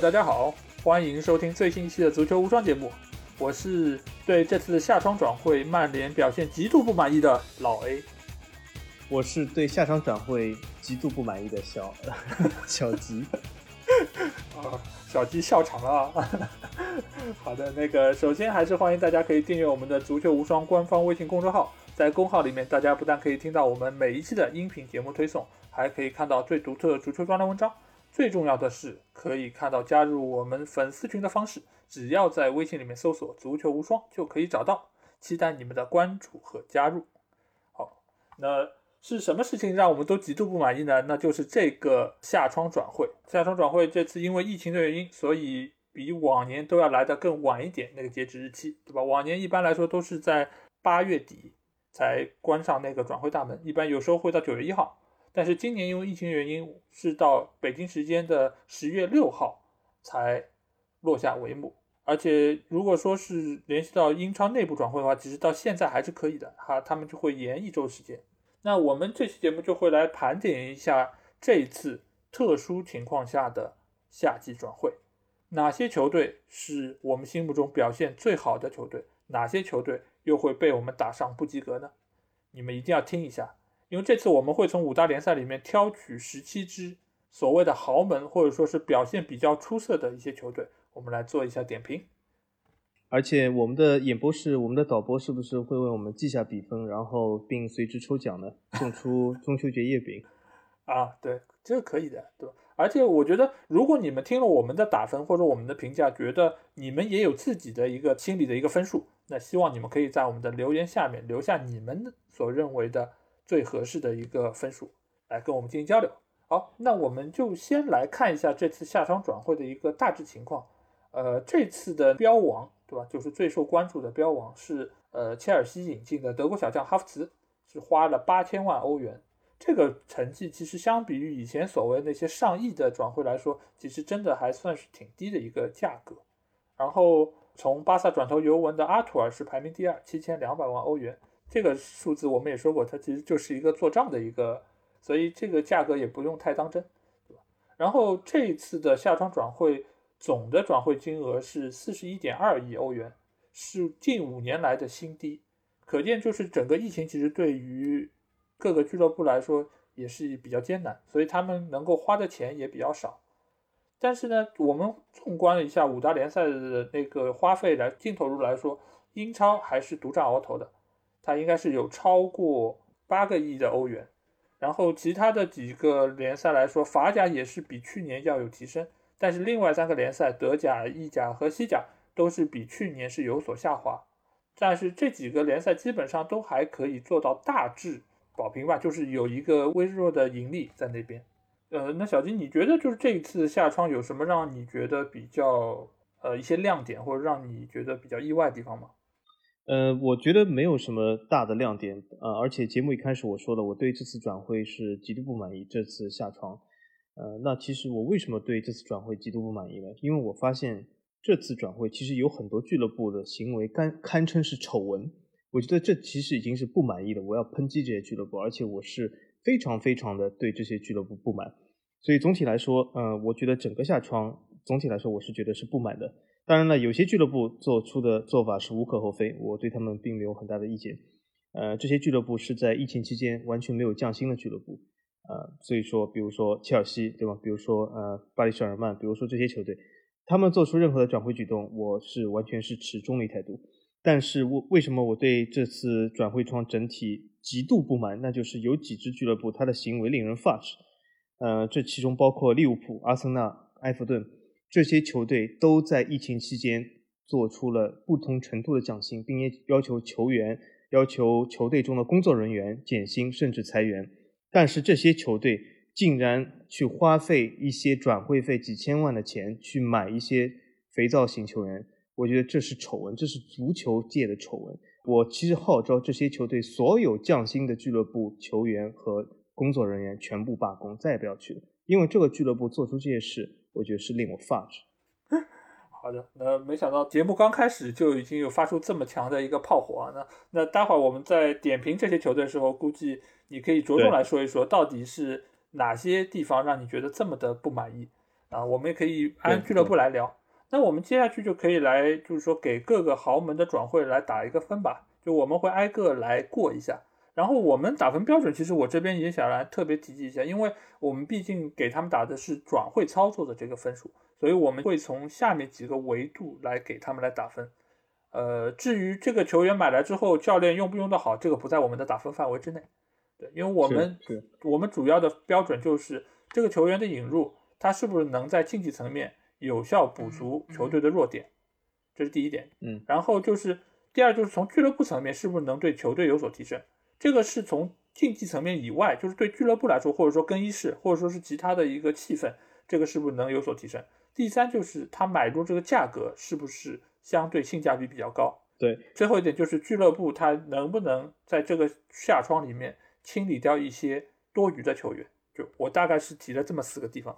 大家好，欢迎收听最新一期的足球无双节目。我是对这次夏窗转会曼联表现极度不满意的老 A。我是对夏窗转会极度不满意的小 小吉。啊，小吉笑场了啊！好的，那个首先还是欢迎大家可以订阅我们的足球无双官方微信公众号，在公号里面，大家不但可以听到我们每一期的音频节目推送，还可以看到最独特的足球专栏文章。最重要的是，可以看到加入我们粉丝群的方式，只要在微信里面搜索“足球无双”就可以找到。期待你们的关注和加入。好，那。是什么事情让我们都极度不满意呢？那就是这个夏窗转会。夏窗转会这次因为疫情的原因，所以比往年都要来的更晚一点，那个截止日期，对吧？往年一般来说都是在八月底才关上那个转会大门，一般有时候会到九月一号。但是今年因为疫情原因，是到北京时间的十月六号才落下帷幕。而且如果说是联系到英超内部转会的话，其实到现在还是可以的，哈，他们就会延一周时间。那我们这期节目就会来盘点一下这一次特殊情况下的夏季转会，哪些球队是我们心目中表现最好的球队，哪些球队又会被我们打上不及格呢？你们一定要听一下，因为这次我们会从五大联赛里面挑取十七支所谓的豪门或者说是表现比较出色的一些球队，我们来做一下点评。而且我们的演播室，我们的导播是不是会为我们记下比分，然后并随之抽奖呢？送出 中秋节月饼啊？对，这个可以的，对吧？而且我觉得，如果你们听了我们的打分或者我们的评价，觉得你们也有自己的一个心里的一个分数，那希望你们可以在我们的留言下面留下你们所认为的最合适的一个分数，来跟我们进行交流。好，那我们就先来看一下这次夏窗转会的一个大致情况。呃，这次的标王。对吧？就是最受关注的标王是呃切尔西引进的德国小将哈弗茨，是花了八千万欧元。这个成绩其实相比于以前所谓那些上亿的转会来说，其实真的还算是挺低的一个价格。然后从巴萨转投尤文的阿图尔是排名第二，七千两百万欧元。这个数字我们也说过，它其实就是一个做账的一个，所以这个价格也不用太当真，对吧？然后这一次的夏窗转会。总的转会金额是四十一点二亿欧元，是近五年来的新低。可见，就是整个疫情其实对于各个俱乐部来说也是比较艰难，所以他们能够花的钱也比较少。但是呢，我们纵观了一下五大联赛的那个花费来净投入来说，英超还是独占鳌头的，它应该是有超过八个亿的欧元。然后其他的几个联赛来说，法甲也是比去年要有提升。但是另外三个联赛，德甲、意甲和西甲都是比去年是有所下滑。但是这几个联赛基本上都还可以做到大致保平吧，就是有一个微弱的盈利在那边。呃，那小金，你觉得就是这一次下窗有什么让你觉得比较呃一些亮点，或者让你觉得比较意外的地方吗？呃，我觉得没有什么大的亮点呃，而且节目一开始我说了，我对这次转会是极度不满意。这次下窗。呃，那其实我为什么对这次转会极度不满意呢？因为我发现这次转会其实有很多俱乐部的行为堪堪称是丑闻。我觉得这其实已经是不满意的，我要抨击这些俱乐部，而且我是非常非常的对这些俱乐部不满。所以总体来说，呃，我觉得整个夏窗总体来说我是觉得是不满的。当然了，有些俱乐部做出的做法是无可厚非，我对他们并没有很大的意见。呃，这些俱乐部是在疫情期间完全没有降薪的俱乐部。呃，所以说，比如说切尔西，对吧？比如说呃，巴黎圣日耳曼，比如说这些球队，他们做出任何的转会举动，我是完全是持中立态度。但是，我为什么我对这次转会窗整体极度不满？那就是有几支俱乐部，他的行为令人发指。呃，这其中包括利物浦、阿森纳、埃弗顿这些球队，都在疫情期间做出了不同程度的降薪，并且要求球员、要求球队中的工作人员减薪，甚至裁员。但是这些球队竟然去花费一些转会费几千万的钱去买一些肥皂型球员，我觉得这是丑闻，这是足球界的丑闻。我其实号召这些球队所有降薪的俱乐部球员和工作人员全部罢工，再也不要去了，因为这个俱乐部做出这些事，我觉得是令我发指。好的，那没想到节目刚开始就已经有发出这么强的一个炮火啊！那那待会儿我们在点评这些球队的时候，估计你可以着重来说一说，到底是哪些地方让你觉得这么的不满意？啊，我们也可以按俱乐部来聊。那我们接下去就可以来，就是说给各个豪门的转会来打一个分吧。就我们会挨个来过一下。然后我们打分标准，其实我这边也想来特别提及一下，因为我们毕竟给他们打的是转会操作的这个分数，所以我们会从下面几个维度来给他们来打分。呃，至于这个球员买来之后教练用不用得好，这个不在我们的打分范围之内。对，因为我们我们主要的标准就是这个球员的引入，他是不是能在竞技层面有效补足球队的弱点，这是第一点。嗯，然后就是第二，就是从俱乐部层面是不是能对球队有所提升。这个是从竞技层面以外，就是对俱乐部来说，或者说更衣室，或者说是其他的一个气氛，这个是不是能有所提升？第三就是他买入这个价格是不是相对性价比比较高？对，最后一点就是俱乐部他能不能在这个下窗里面清理掉一些多余的球员？就我大概是提了这么四个地方。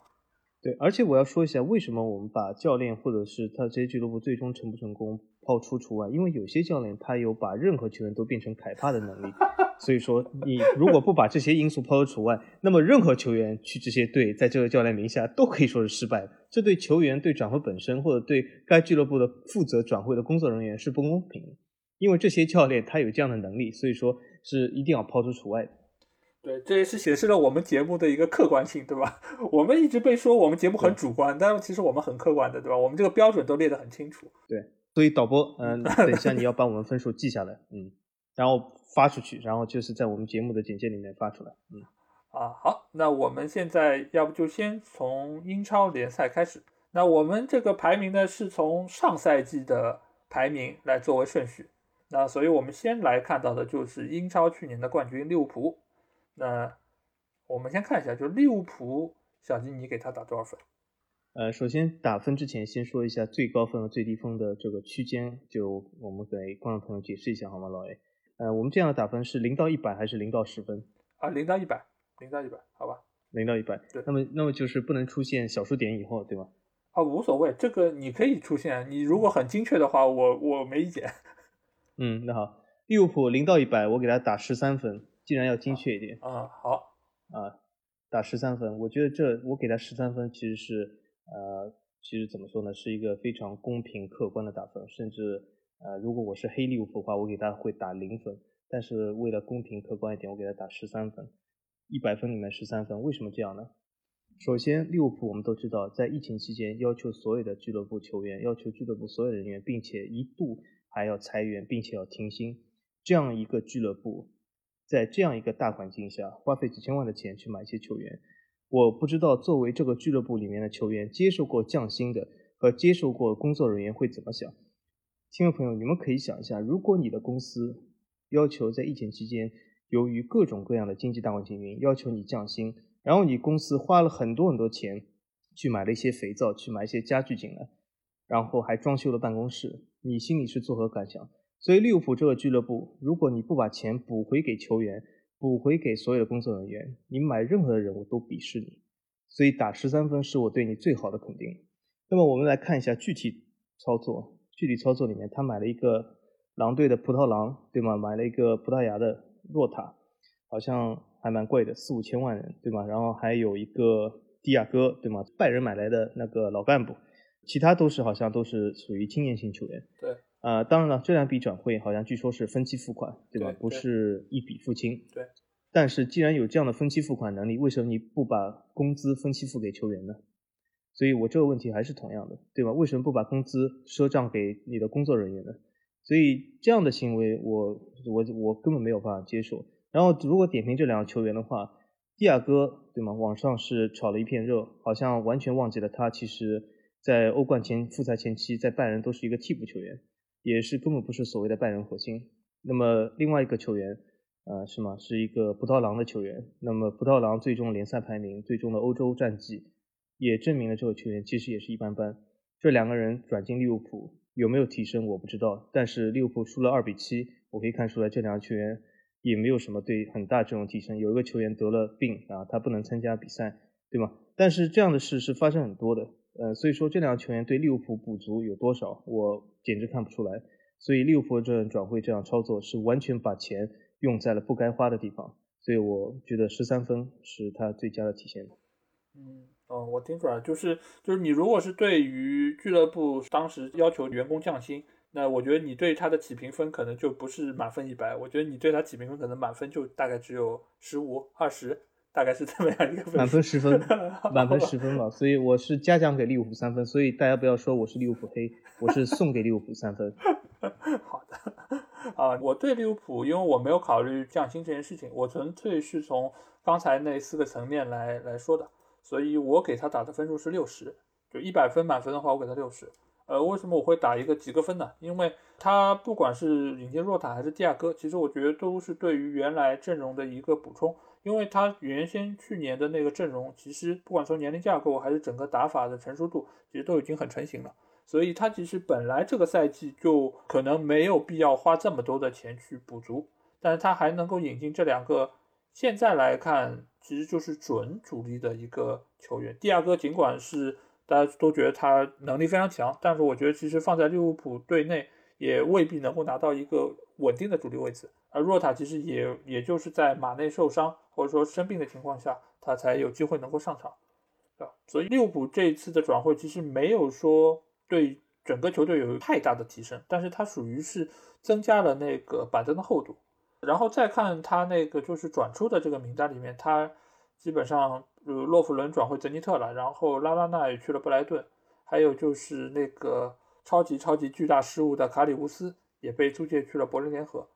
对，而且我要说一下，为什么我们把教练或者是他这些俱乐部最终成不成功抛出除外？因为有些教练他有把任何球员都变成凯帕的能力。所以说，你如果不把这些因素抛出除外，那么任何球员去这些队，在这个教练名下都可以说是失败的。这对球员、对转会本身，或者对该俱乐部的负责转会的工作人员是不公平的。因为这些教练他有这样的能力，所以说是一定要抛出除外的。对，这也是显示了我们节目的一个客观性，对吧？我们一直被说我们节目很主观，但其实我们很客观的，对吧？我们这个标准都列得很清楚。对，所以导播，嗯，等一下你要把我们分数记下来，嗯，然后。发出去，然后就是在我们节目的简介里面发出来。嗯，啊，好，那我们现在要不就先从英超联赛开始。那我们这个排名呢，是从上赛季的排名来作为顺序。那所以我们先来看到的就是英超去年的冠军利物浦。那我们先看一下，就利物浦，小金你给他打多少分？呃，首先打分之前先说一下最高分和最低分的这个区间，就我们给观众朋友解释一下好吗，老 A？呃，我们这样的打分是零到一百还是零到十分？啊，零到一百，零到一百，好吧。零到一百，对。那么，那么就是不能出现小数点以后，对吧？啊，无所谓，这个你可以出现。你如果很精确的话，我我没意见。嗯，那好，利物浦零到一百，我给他打十三分。既然要精确一点，啊，好，啊，打十三分。我觉得这我给他十三分，其实是呃，其实怎么说呢，是一个非常公平客观的打分，甚至。呃，如果我是黑利物浦的话，我给他会打零分。但是为了公平客观一点，我给他打十三分，一百分里面十三分。为什么这样呢？首先，利物浦我们都知道，在疫情期间要求所有的俱乐部球员，要求俱乐部所有人员，并且一度还要裁员，并且要停薪。这样一个俱乐部，在这样一个大环境下，花费几千万的钱去买一些球员，我不知道作为这个俱乐部里面的球员，接受过降薪的和接受过工作人员会怎么想。听众朋友，你们可以想一下，如果你的公司要求在疫情期间，由于各种各样的经济大环境原因，要求你降薪，然后你公司花了很多很多钱去买了一些肥皂，去买一些家具进来，然后还装修了办公室，你心里是作何感想？所以利物浦这个俱乐部，如果你不把钱补回给球员，补回给所有的工作人员，你买任何的人我都鄙视你。所以打十三分是我对你最好的肯定。那么我们来看一下具体操作。具体操作里面，他买了一个狼队的葡萄狼，对吗？买了一个葡萄牙的若塔，好像还蛮贵的，四五千万人，对吗？然后还有一个迪亚哥，对吗？拜仁买来的那个老干部，其他都是好像都是属于青年型球员。对。啊，当然了，这两笔转会好像据说是分期付款，对吧？不是一笔付清。对。但是既然有这样的分期付款能力，为什么你不把工资分期付给球员呢？所以我这个问题还是同样的，对吧？为什么不把工资赊账给你的工作人员呢？所以这样的行为，我我我根本没有办法接受。然后如果点评这两个球员的话，蒂亚戈，对吗？网上是炒了一片热，好像完全忘记了他其实，在欧冠前复赛前期在拜仁都是一个替补球员，也是根本不是所谓的拜仁核心。那么另外一个球员，呃，是吗？是一个葡萄狼的球员。那么葡萄狼最终联赛排名，最终的欧洲战绩。也证明了这个球员其实也是一般般。这两个人转进利物浦有没有提升我不知道，但是利物浦输了二比七，我可以看出来这两个球员也没有什么对很大这种提升。有一个球员得了病啊，他不能参加比赛，对吗？但是这样的事是发生很多的，呃，所以说这两个球员对利物浦补足有多少，我简直看不出来。所以利物浦这转会这样操作是完全把钱用在了不该花的地方，所以我觉得十三分是他最佳的体现。嗯。哦，我听出来，就是就是你如果是对于俱乐部当时要求员工降薪，那我觉得你对他的起评分可能就不是满分一百，我觉得你对他起评分可能满分就大概只有十五、二十，大概是这么样一个分。满分十分，满分十分嘛，所以我是嘉奖给利物浦三分，所以大家不要说我是利物浦黑，我是送给利物浦三分。好的，啊，我对利物浦，因为我没有考虑降薪这件事情，我纯粹是从刚才那四个层面来来说的。所以我给他打的分数是六十，就一百分满分的话，我给他六十。呃，为什么我会打一个及格分呢？因为他不管是引进若塔还是蒂亚戈，其实我觉得都是对于原来阵容的一个补充。因为他原先去年的那个阵容，其实不管从年龄架构还是整个打法的成熟度，其实都已经很成型了。所以他其实本来这个赛季就可能没有必要花这么多的钱去补足，但是他还能够引进这两个，现在来看。其实就是准主力的一个球员，蒂亚戈尽管是大家都觉得他能力非常强，但是我觉得其实放在利物浦队内也未必能够拿到一个稳定的主力位置。而若塔其实也也就是在马内受伤或者说生病的情况下，他才有机会能够上场，对吧？所以利物浦这一次的转会其实没有说对整个球队有太大的提升，但是它属于是增加了那个板凳的厚度。然后再看他那个就是转出的这个名单里面，他基本上呃洛夫伦转会泽尼特了，然后拉拉纳也去了布莱顿，还有就是那个超级超级巨大失误的卡里乌斯也被租借去了柏林联合，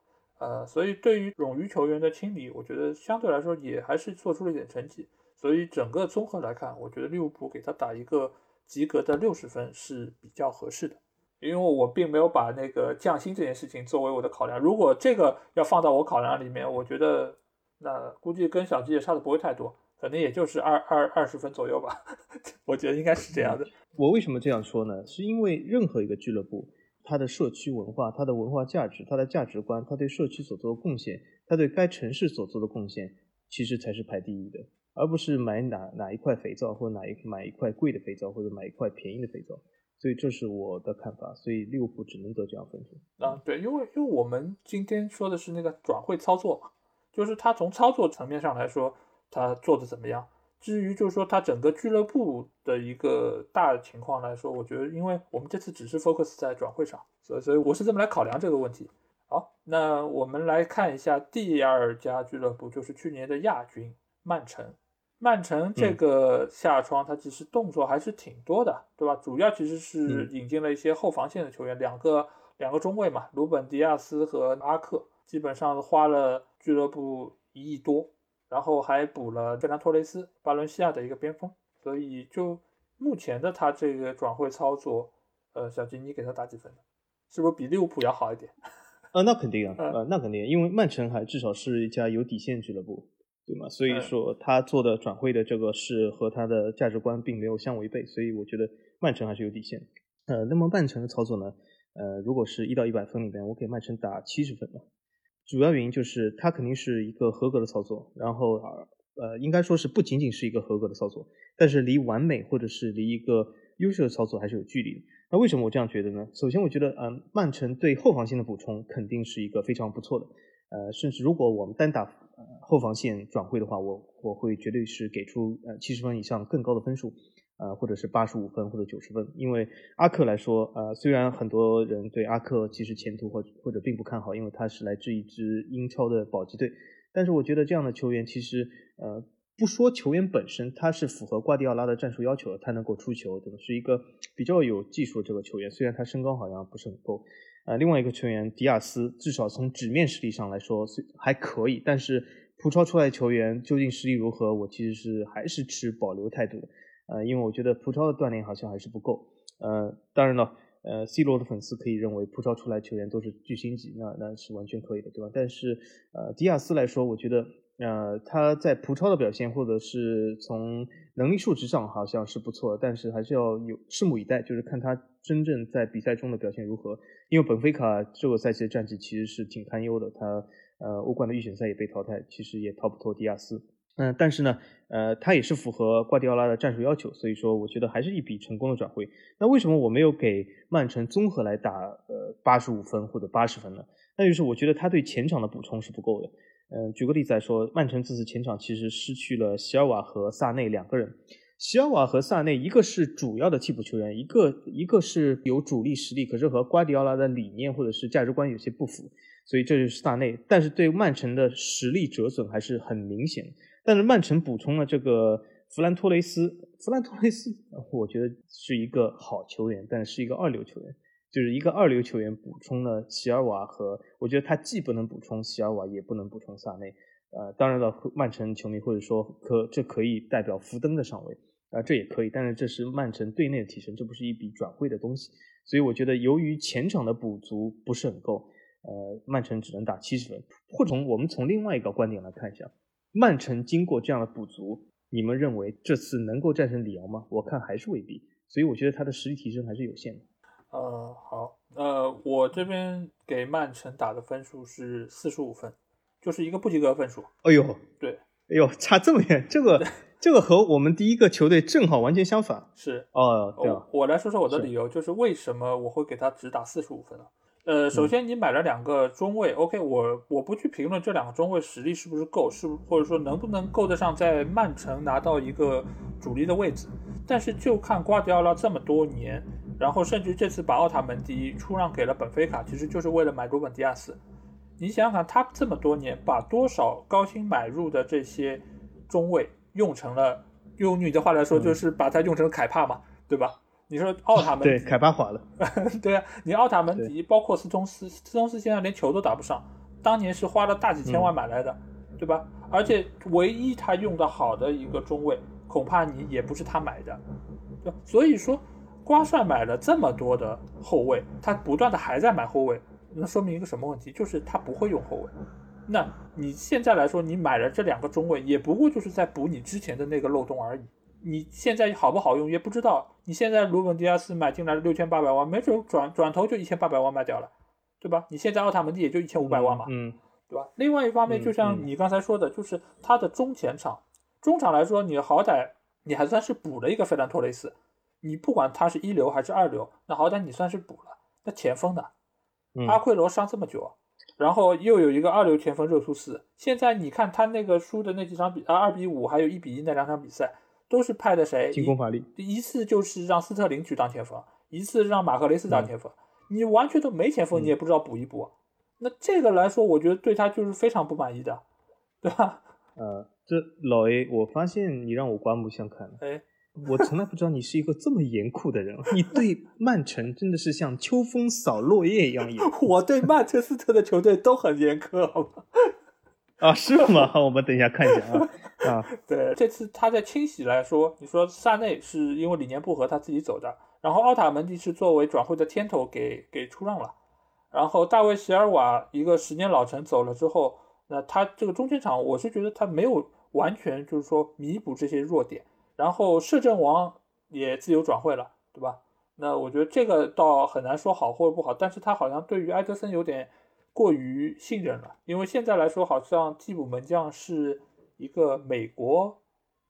呃，所以对于冗余球员的清理，我觉得相对来说也还是做出了一点成绩，所以整个综合来看，我觉得利物浦给他打一个及格的六十分是比较合适的。因为我并没有把那个降薪这件事情作为我的考量，如果这个要放到我考量里面，我觉得那估计跟小吉也差的不会太多，可能也就是二二二十分左右吧。我觉得应该是这样的。我为什么这样说呢？是因为任何一个俱乐部，它的社区文化、它的文化价值、它的价值观、它对社区所做的贡献、它对该城市所做的贡献，其实才是排第一的，而不是买哪哪一块肥皂，或哪一买一块贵的肥皂，或者买一块便宜的肥皂。所以这是我的看法，所以利物浦只能得这样分数啊。对，因为因为我们今天说的是那个转会操作嘛，就是他从操作层面上来说，他做的怎么样。至于就是说他整个俱乐部的一个大情况来说，我觉得，因为我们这次只是 focus 在转会上，所以所以我是这么来考量这个问题。好，那我们来看一下第二家俱乐部，就是去年的亚军曼城。曼城这个下窗，它其实动作还是挺多的，对吧？主要其实是引进了一些后防线的球员，两个两个中卫嘛，鲁本迪亚斯和阿克，基本上花了俱乐部一亿多，然后还补了费兰托雷斯，巴伦西亚的一个边锋。所以就目前的他这个转会操作，呃，小金你给他打几分？是不是比利物浦要好一点？呃，那肯定啊，呃，那肯定，因为曼城还至少是一家有底线俱乐部。对吗？所以说他做的转会的这个事和他的价值观并没有相违背，所以我觉得曼城还是有底线。呃，那么曼城的操作呢？呃，如果是一到一百分里边，我给曼城打七十分主要原因就是它肯定是一个合格的操作，然后呃，应该说是不仅仅是一个合格的操作，但是离完美或者是离一个优秀的操作还是有距离的。那为什么我这样觉得呢？首先，我觉得嗯，曼城对后防线的补充肯定是一个非常不错的。呃，甚至如果我们单打呃后防线转会的话，我我会绝对是给出呃七十分以上更高的分数，呃或者是八十五分或者九十分，因为阿克来说，呃虽然很多人对阿克其实前途或或者并不看好，因为他是来自一支英超的保级队，但是我觉得这样的球员其实呃不说球员本身，他是符合瓜迪奥拉的战术要求的，他能够出球，对吧？是一个比较有技术的这个球员，虽然他身高好像不是很够。呃，另外一个球员迪亚斯，至少从纸面实力上来说还可以，但是葡超出来的球员究竟实力如何，我其实是还是持保留态度的。呃，因为我觉得葡超的锻炼好像还是不够。呃，当然了，呃，C 罗的粉丝可以认为葡超出来球员都是巨星级，那那是完全可以的，对吧？但是，呃，迪亚斯来说，我觉得。呃，他在葡超的表现，或者是从能力数值上，好像是不错，但是还是要有拭目以待，就是看他真正在比赛中的表现如何。因为本菲卡这个赛季的战绩其实是挺堪忧的，他呃欧冠的预选赛也被淘汰，其实也逃不脱迪亚斯。嗯，但是呢，呃，他也是符合瓜迪奥拉的战术要求，所以说我觉得还是一笔成功的转会。那为什么我没有给曼城综合来打呃八十五分或者八十分呢？那就是我觉得他对前场的补充是不够的。嗯，举个例子来说，曼城这次前场其实失去了席尔瓦和萨内两个人。席尔瓦和萨内，一个是主要的替补球员，一个一个是有主力实力，可是和瓜迪奥拉的理念或者是价值观有些不符，所以这就是萨内。但是对曼城的实力折损还是很明显。但是曼城补充了这个弗兰托雷斯，弗兰托雷斯，我觉得是一个好球员，但是一个二流球员，就是一个二流球员补充了席尔瓦和，我觉得他既不能补充席尔瓦，也不能补充萨内。呃，当然了，曼城球迷或者说可这可以代表福登的上位，啊，这也可以，但是这是曼城队内的提升，这不是一笔转会的东西，所以我觉得由于前场的补足不是很够，呃，曼城只能打七十分。或者从我们从另外一个观点来看一下，曼城经过这样的补足，你们认为这次能够战胜里昂吗？我看还是未必，所以我觉得他的实力提升还是有限的。呃，好，呃，我这边给曼城打的分数是四十五分。就是一个不及格分数。哎呦，对，哎呦，差这么远，这个 这个和我们第一个球队正好完全相反。是哦，对啊。我来说说我的理由，就是为什么我会给他只打四十五分呢？呃，首先你买了两个中卫，OK，我我不去评论这两个中卫实力是不是够，是或者说能不能够得上在曼城拿到一个主力的位置。但是就看瓜迪奥拉这么多年，然后甚至这次把奥塔门迪出让给了本菲卡，其实就是为了买鲁本迪亚斯。你想想看，他这么多年把多少高薪买入的这些中卫用成了，用你的话来说，就是把他用成了凯帕嘛，对吧？你说奥塔门对凯帕化了，对啊，你奥塔门迪包括斯通斯，斯通斯现在连球都打不上，当年是花了大几千万买来的，对吧？而且唯一他用的好的一个中卫，恐怕你也不是他买的，对所以说，瓜帅买了这么多的后卫，他不断的还在买后卫。那说明一个什么问题？就是他不会用后卫。那你现在来说，你买了这两个中卫，也不过就是在补你之前的那个漏洞而已。你现在好不好用也不知道。你现在鲁本迪亚斯买进来了六千八百万，没准转转头就一千八百万卖掉了，对吧？你现在奥塔门蒂也就一千五百万嘛，嗯，对吧？另外一方面，就像你刚才说的，就是他的中前场，中场来说，你好歹你还算是补了一个费兰托雷斯，你不管他是一流还是二流，那好歹你算是补了。那前锋呢？阿奎罗伤这么久，然后又有一个二流前锋热苏斯。现在你看他那个输的那几场比啊，二比五还有一比一那两场比赛，都是派的谁？进攻乏力。一次就是让斯特林去当前锋，一次让马赫雷斯当前锋。你完全都没前锋，你也不知道补一补。那这个来说，我觉得对他就是非常不满意的，对吧？呃，这老 A，我发现你让我刮目相看了。哎。我从来不知道你是一个这么严酷的人，你对曼城真的是像秋风扫落叶一样严。我对曼彻斯特的球队都很严苛，好吗？啊，是吗？我们等一下看一下啊啊。对，这次他在清洗来说，你说萨内是因为理念不合他自己走的，然后奥塔门迪是作为转会的天头给给出让了，然后大卫席尔瓦一个十年老臣走了之后，那他这个中前场，我是觉得他没有完全就是说弥补这些弱点。然后摄政王也自由转会了，对吧？那我觉得这个倒很难说好或者不好，但是他好像对于埃德森有点过于信任了，因为现在来说好像替补门将是一个美国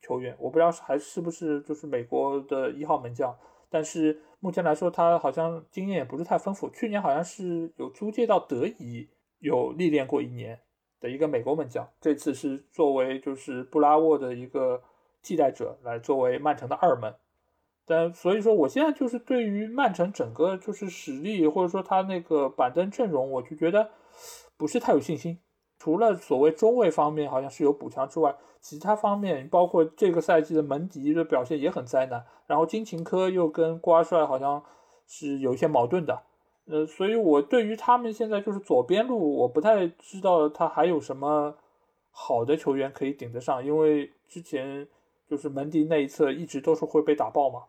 球员，我不知道还是不是就是美国的一号门将，但是目前来说他好像经验也不是太丰富，去年好像是有租借到德乙有历练过一年的一个美国门将，这次是作为就是布拉沃的一个。替代者来作为曼城的二门，但所以说我现在就是对于曼城整个就是实力或者说他那个板凳阵容，我就觉得不是太有信心。除了所谓中卫方面好像是有补强之外，其他方面包括这个赛季的门迪的表现也很灾难。然后金琴科又跟瓜帅好像是有一些矛盾的，呃，所以我对于他们现在就是左边路，我不太知道他还有什么好的球员可以顶得上，因为之前。就是门迪那一侧一直都是会被打爆嘛，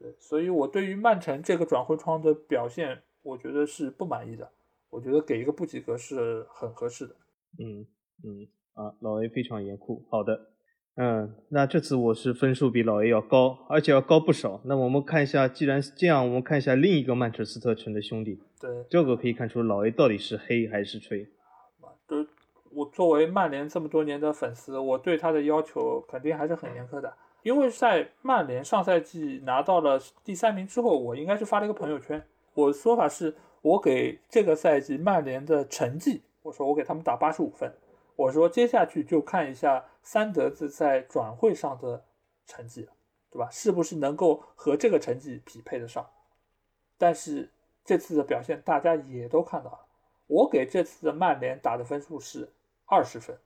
对，所以我对于曼城这个转会窗的表现，我觉得是不满意的。我觉得给一个不及格是很合适的。嗯嗯啊，老 A 非常严酷。好的，嗯，那这次我是分数比老 A 要高，而且要高不少。那我们看一下，既然这样，我们看一下另一个曼彻斯特城的兄弟。对，这个可以看出老 A 到底是黑还是吹。对。我作为曼联这么多年的粉丝，我对他的要求肯定还是很严苛的。因为在曼联上赛季拿到了第三名之后，我应该是发了一个朋友圈，我说法是我给这个赛季曼联的成绩，我说我给他们打八十五分。我说接下去就看一下三德子在转会上的成绩，对吧？是不是能够和这个成绩匹配得上？但是这次的表现大家也都看到了，我给这次的曼联打的分数是二十分。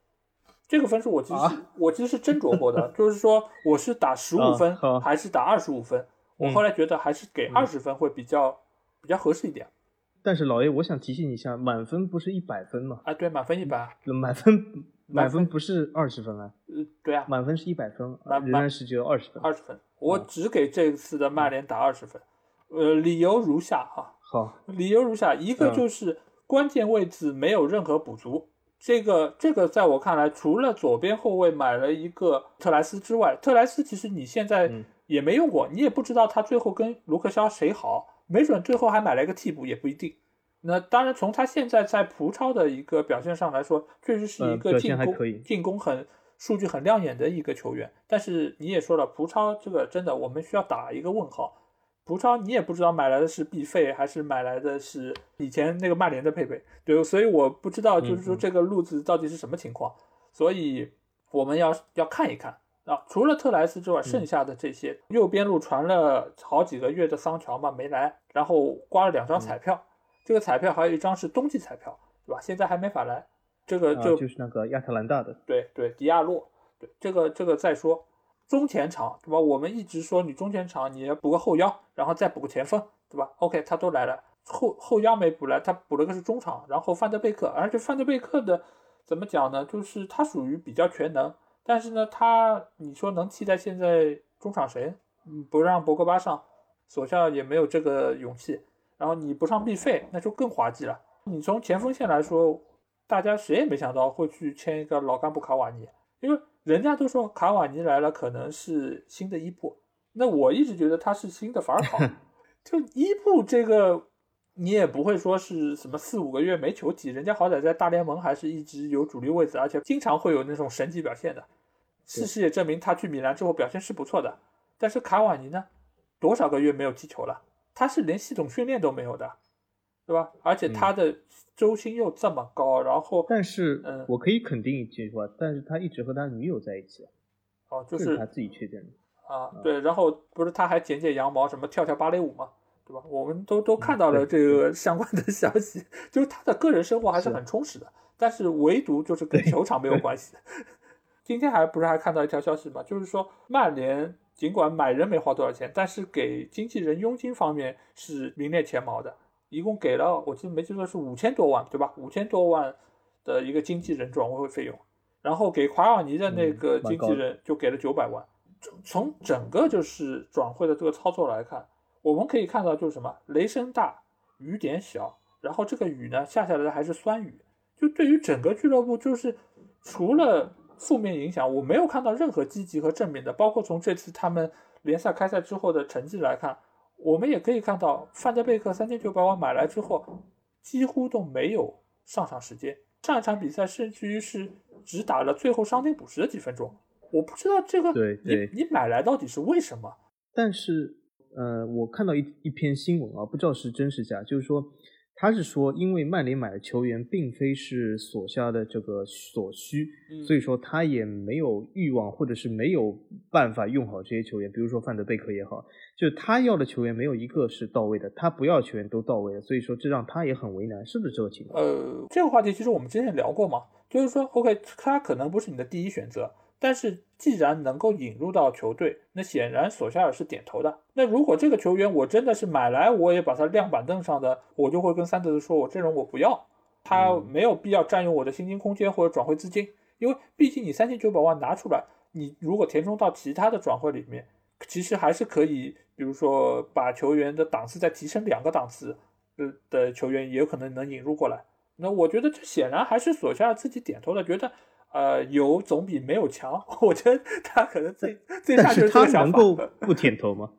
这个分数我其实、啊我其实是斟酌过的，就是说我是打十五啊分、还是打二十五分？我嗯后来觉得还是给嗯二十分会比较、比较合适一点。但是老爷，我想提醒你一下，满分不是一百分吗？啊，对，满分一百，满分满分不是二十分啊，呃，对啊，满分是一百分，满仍然是只有二十分。二十分，我只给这次的曼联打二十分。呃，理由如下哈，好，理由如下，一个嗯就是关键位置没有任何补足。这个这个在我看来，除了左边后卫买了一个特莱斯之外，特莱斯其实你现在嗯也没用过，你也不知道他最后跟卢克肖谁好，没准最后还买了一个替补，也不一定。那当然，从他现在在葡超的一个表现上来说，确实是一个进攻、进攻很数据很亮眼的一个球员。但是你也说了，葡超这个真的我们需要打一个问号。葡超你也不知道买来的是必费还是买来的是以前那个曼联的佩佩，对，所以我不知道就是说这个路子到底是什么情况，所以我们要要看一看啊。除了特莱斯之外，剩下的这些右边路传了好几个月的桑乔嘛没来，然后刮了两张彩票，这个彩票还有一张是冬季彩票，对吧？现在还没法来，这个啊，就就是那个亚特兰大的，对对，迪亚洛，对这个这个再说。中前场对吧？我们一直说你中前场你要补个后腰，然后再补个前锋，对吧？OK，他都来了，后后腰没补来，他补了个是中场，然后范德贝克，而且范德贝克的怎么讲呢？就是他属于比较全能，但是呢，他你说能替代现在中场谁？嗯，不让博格巴上，索肖也没有这个勇气。然后你不上必费，那就更滑稽了。你从前锋线来说，大家谁也没想到会去签一个老干部卡瓦尼，因为人家都说卡瓦尼来了可能是新的伊布，那我一直觉得他是新的法尔考。就伊布这个，你也不会说是什么四五个月没球踢，人家好歹在大联盟还是一直有主力位置，而且经常会有那种神级表现的。事实也证明他去米兰之后表现是不错的，但是卡瓦尼呢，多少个月没有踢球了？他是连系统训练都没有的，对吧？而且他的周薪又这么高，然后但是嗯我可以肯定一句话，但是他一直和他女友在一起，哦，就这是他自己确认的。啊，对，然后不是他还剪剪羊毛，什么跳跳芭蕾舞嘛，对吧？我们都都看到了这个相关的消息，就是他的个人生活还是是很充实的，但是唯独就是跟球场没有关系。今天还不是还看到一条消息嘛，就是说曼联尽管买人没花多少钱，但是给经纪人佣金方面是名列前茅的，一共给了我记得没记错是五千多万，对吧？五千多万的一个经纪人转会费用，然后给夸尔尼的那嗯个经纪人就给了九百万。从整个就是转会的这个操作来看，我们可以看到就是什么雷声大雨点小，然后这个雨呢下下来的还是酸雨，就对于整个俱乐部就是除了负面影响，我没有看到任何积极和正面的，包括从这次他们联赛开赛之后的成绩来看，我们也可以看到范德贝克三千九百万买来之后，几乎都没有上场时间，上一场比赛甚至于是只打了最后伤停补时的几分钟。我不知道这个你你买来到底是为什么？但是，呃，我看到一一篇新闻啊，不知道是真是假，就是说，他是说，因为曼联买的球员并非是所下的这个所需，嗯所以说他也没有欲望或者是没有办法用好这些球员，比如说范德贝克也好，就是他要的球员没有一个是到位的，他不要球员都到位了，所以说这让他也很为难，是不是这个情况？呃，这个话题其实我们之前聊过嘛，就是说，OK，他可能不是你的第一选择，但是既然能够引入到球队，那显然索夏尔是点头的。那如果这个球员我真的是买来，我也把他晾板凳上的，我就会跟三德子说，我这人我不要，他嗯没有必要占用我的薪金空间或者转会资金，因为毕竟你三千九百万拿出来，你如果填充到其他的转会里面，其实还是可以，比如说把球员的档次再提升两个档次呃的球员，也有可能能引入过来。那我觉得这显然还是索夏尔自己点头的，觉得呃有总比没有强。我觉得他可能最最但下就是他。能够 不点头吗？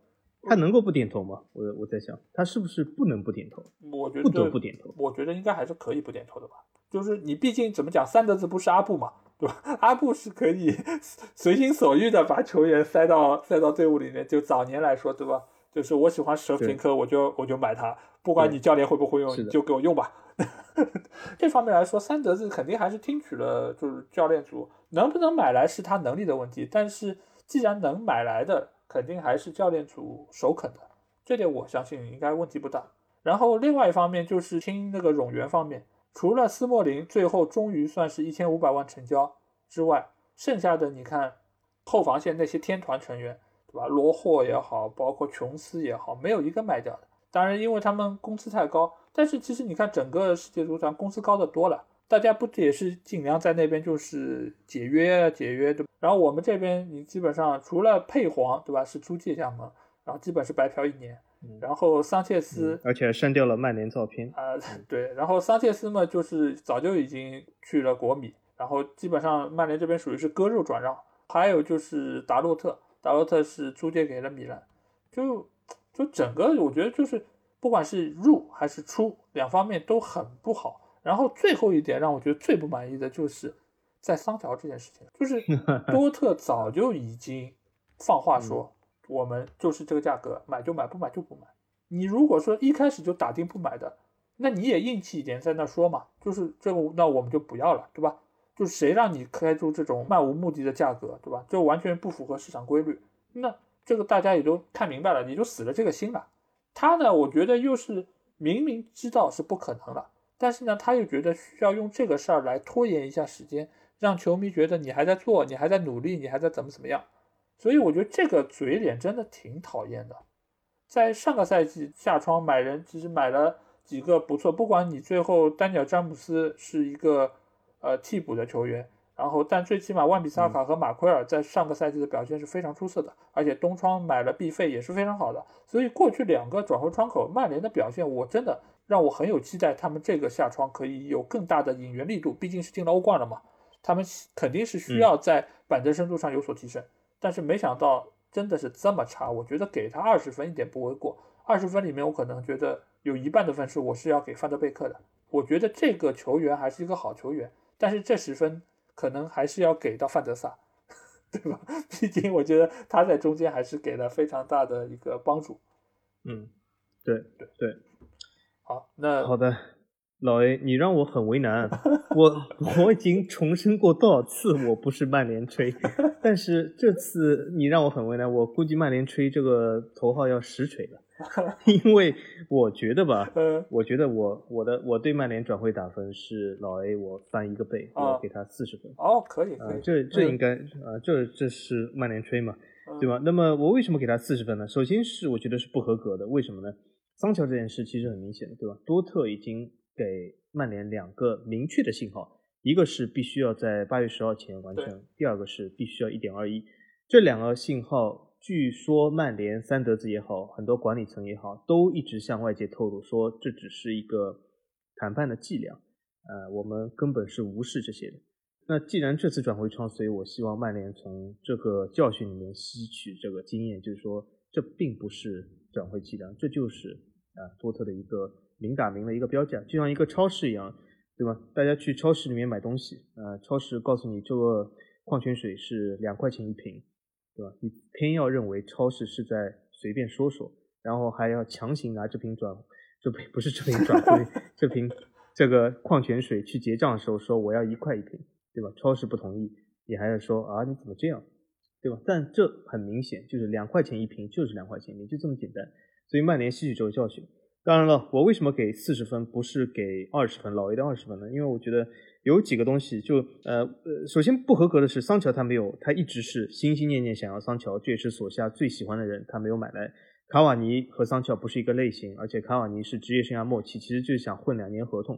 他能够不点头吗？我我在想，他是不是不能不点头，我觉得不得不点头？我觉得应该还是可以不点头的吧。就是你毕竟怎么讲，三德子不是阿布嘛，对吧？阿布是可以随心所欲的把球员塞到塞到队伍里面。就早年来说，对吧？就是我喜欢舍甫琴科，我就我就买他，不管你教练会不会用，你就给我用吧。这方面来说，三德子肯定还是听取了就是教练组能不能买来是他能力的问题，但是既然能买来的，肯定还是教练组首肯的，这点我相信应该问题不大。然后另外一方面就是听那个冗员方面，除了斯莫林最后终于算是一千五百万成交之外，剩下的你看后防线那些天团成员，对吧？罗霍也好，包括琼斯也好，没有一个卖掉的。当然，因为他们工资太高，但是其实你看整个世界足坛工资高的多了，大家不也是尽量在那边就是解约解约，对吧？然后我们这边你基本上除了配皇，对吧？是租借项目，然后基本是白嫖一年。然后桑切斯，而且删掉了曼联照片啊，对。然后桑切斯嘛，就是早就已经去了国米，然后基本上曼联这边属于是割肉转让。还有就是达洛特，达洛特是租借给了米兰，就。就整个，我觉得就是不管是入还是出，两方面都很不好。然后最后一点让我觉得最不满意的就是在桑乔这件事情，就是 多特早就已经放话说，我们就是这个价格，买就买，不买就不买。你如果说一开始就打定不买的，那你也硬气一点在那说嘛，就是这个，那我们就不要了，对吧？就谁让你开出这种漫无目的的价格，对吧？就完全不符合市场规律，那。这个大家也都看明白了，你就死了这个心了。他呢，我觉得又是明明知道是不可能了，但是呢，他又觉得需要用这个事儿来拖延一下时间，让球迷觉得你还在做，你还在努力，你还在怎么怎么样。所以我觉得这个嘴脸真的挺讨厌的。在上个赛季下窗买人，其实买了几个不错，不管你最后丹尼尔詹姆斯是一个呃替补的球员。然后，但最起码万比萨卡和马奎尔在上个赛季的表现是非常出色的，而且东窗买了毕费也是非常好的。所以过去两个转会窗口，曼联的表现我真的让我很有期待，他们这个下窗可以有更大的引援力度。毕竟是进了欧冠了嘛，他们肯定是需要在板凳深度上有所提升。但是没想到真的是这么差，我觉得给他二十分一点不为过。二十分里面，我可能觉得有一半的分数我是要给范德贝克的。我觉得这个球员还是一个好球员，但是这十分。可能还是要给到范德萨，对吧？毕竟我觉得他在中间还是给了非常大的一个帮助。嗯，对对对。好，那好的，老 A，你让我很为难。我我已经重申过多少次我不是曼联吹，但是这次你让我很为难。我估计曼联吹这个头号要实锤了。因为我觉得吧，我觉得我我的我对曼联转会打分是老 A，我翻一个倍，我给他四十分。哦，可以，可以，这这应该啊，这这是曼联吹嘛，对吧？那么我为什么给他四十分呢？首先是我觉得是不合格的，为什么呢？桑乔这件事其实很明显的，对吧？多特已经给曼联两个明确的信号，一个是必须要在八月十号前完成，第二个是必须要一点二亿，这两个信号。据说曼联三德子也好，很多管理层也好，都一直向外界透露说这只是一个谈判的伎俩，呃，我们根本是无视这些的。那既然这次转会窗，所以我希望曼联从这个教训里面吸取这个经验，就是说这并不是转会伎俩，这就是啊多特的一个明打明的一个标价，就像一个超市一样，对吧？大家去超市里面买东西，呃，超市告诉你这个矿泉水是两块钱一瓶。对吧？你偏要认为超市是在随便说说，然后还要强行拿这瓶转，这瓶不是这瓶转会，这瓶这个矿泉水去结账的时候说我要一块一瓶，对吧？超市不同意，你还要说啊你怎么这样，对吧？但这很明显就是两块钱一瓶就是两块钱，一瓶就这么简单。所以曼联吸取这个教训。当然了，我为什么给四十分，不是给二十分，老 A 的二十分呢？因为我觉得。有几个东西，就呃呃，首先不合格的是桑乔他没有，他一直是心心念念想要桑乔，这也是索夏最喜欢的人，他没有买来。卡瓦尼和桑乔不是一个类型，而且卡瓦尼是职业生涯末期，其实就是想混两年合同，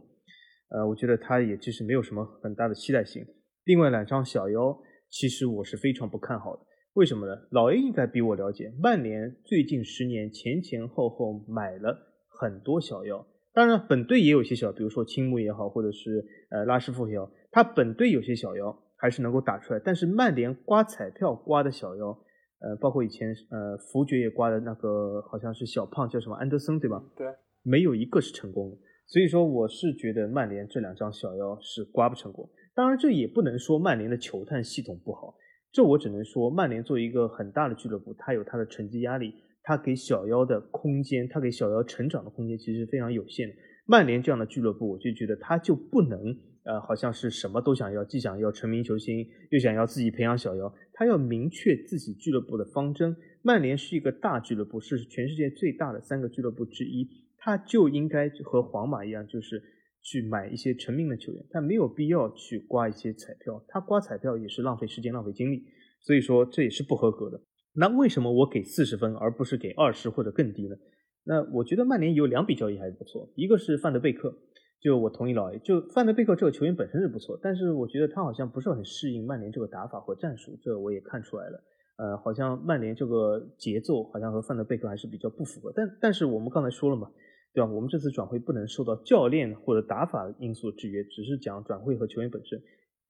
呃，我觉得他也其实没有什么很大的期待性。另外两张小妖，其实我是非常不看好的，为什么呢？老 A 应该比我了解，曼联最近十年前前后后买了很多小妖。当然，本队也有些小，比如说青木也好，或者是呃拉什福也好，他本队有些小妖还是能够打出来。但是曼联刮彩票刮的小妖，呃，包括以前呃福爵也刮的那个，好像是小胖叫什么安德森对吧？对，没有一个是成功的。所以说，我是觉得曼联这两张小妖是刮不成功。当然，这也不能说曼联的球探系统不好，这我只能说曼联作为一个很大的俱乐部，它有它的成绩压力。他给小妖的空间，他给小妖成长的空间其实非常有限。曼联这样的俱乐部，我就觉得他就不能呃，好像是什么都想要，既想要成名球星，又想要自己培养小妖。他要明确自己俱乐部的方针。曼联是一个大俱乐部，是全世界最大的三个俱乐部之一，他就应该和皇马一样，就是去买一些成名的球员。他没有必要去刮一些彩票，他刮彩票也是浪费时间、浪费精力。所以说这也是不合格的。那为什么我给四十分而不是给二十或者更低呢？那我觉得曼联有两笔交易还是不错，一个是范德贝克。就我同意老 A，就范德贝克这个球员本身是不错，但是我觉得他好像不是很适应曼联这个打法和战术，这我也看出来了。呃，好像曼联这个节奏好像和范德贝克还是比较不符合。但但是我们刚才说了嘛，对吧？我们这次转会不能受到教练或者打法因素制约，只是讲转会和球员本身。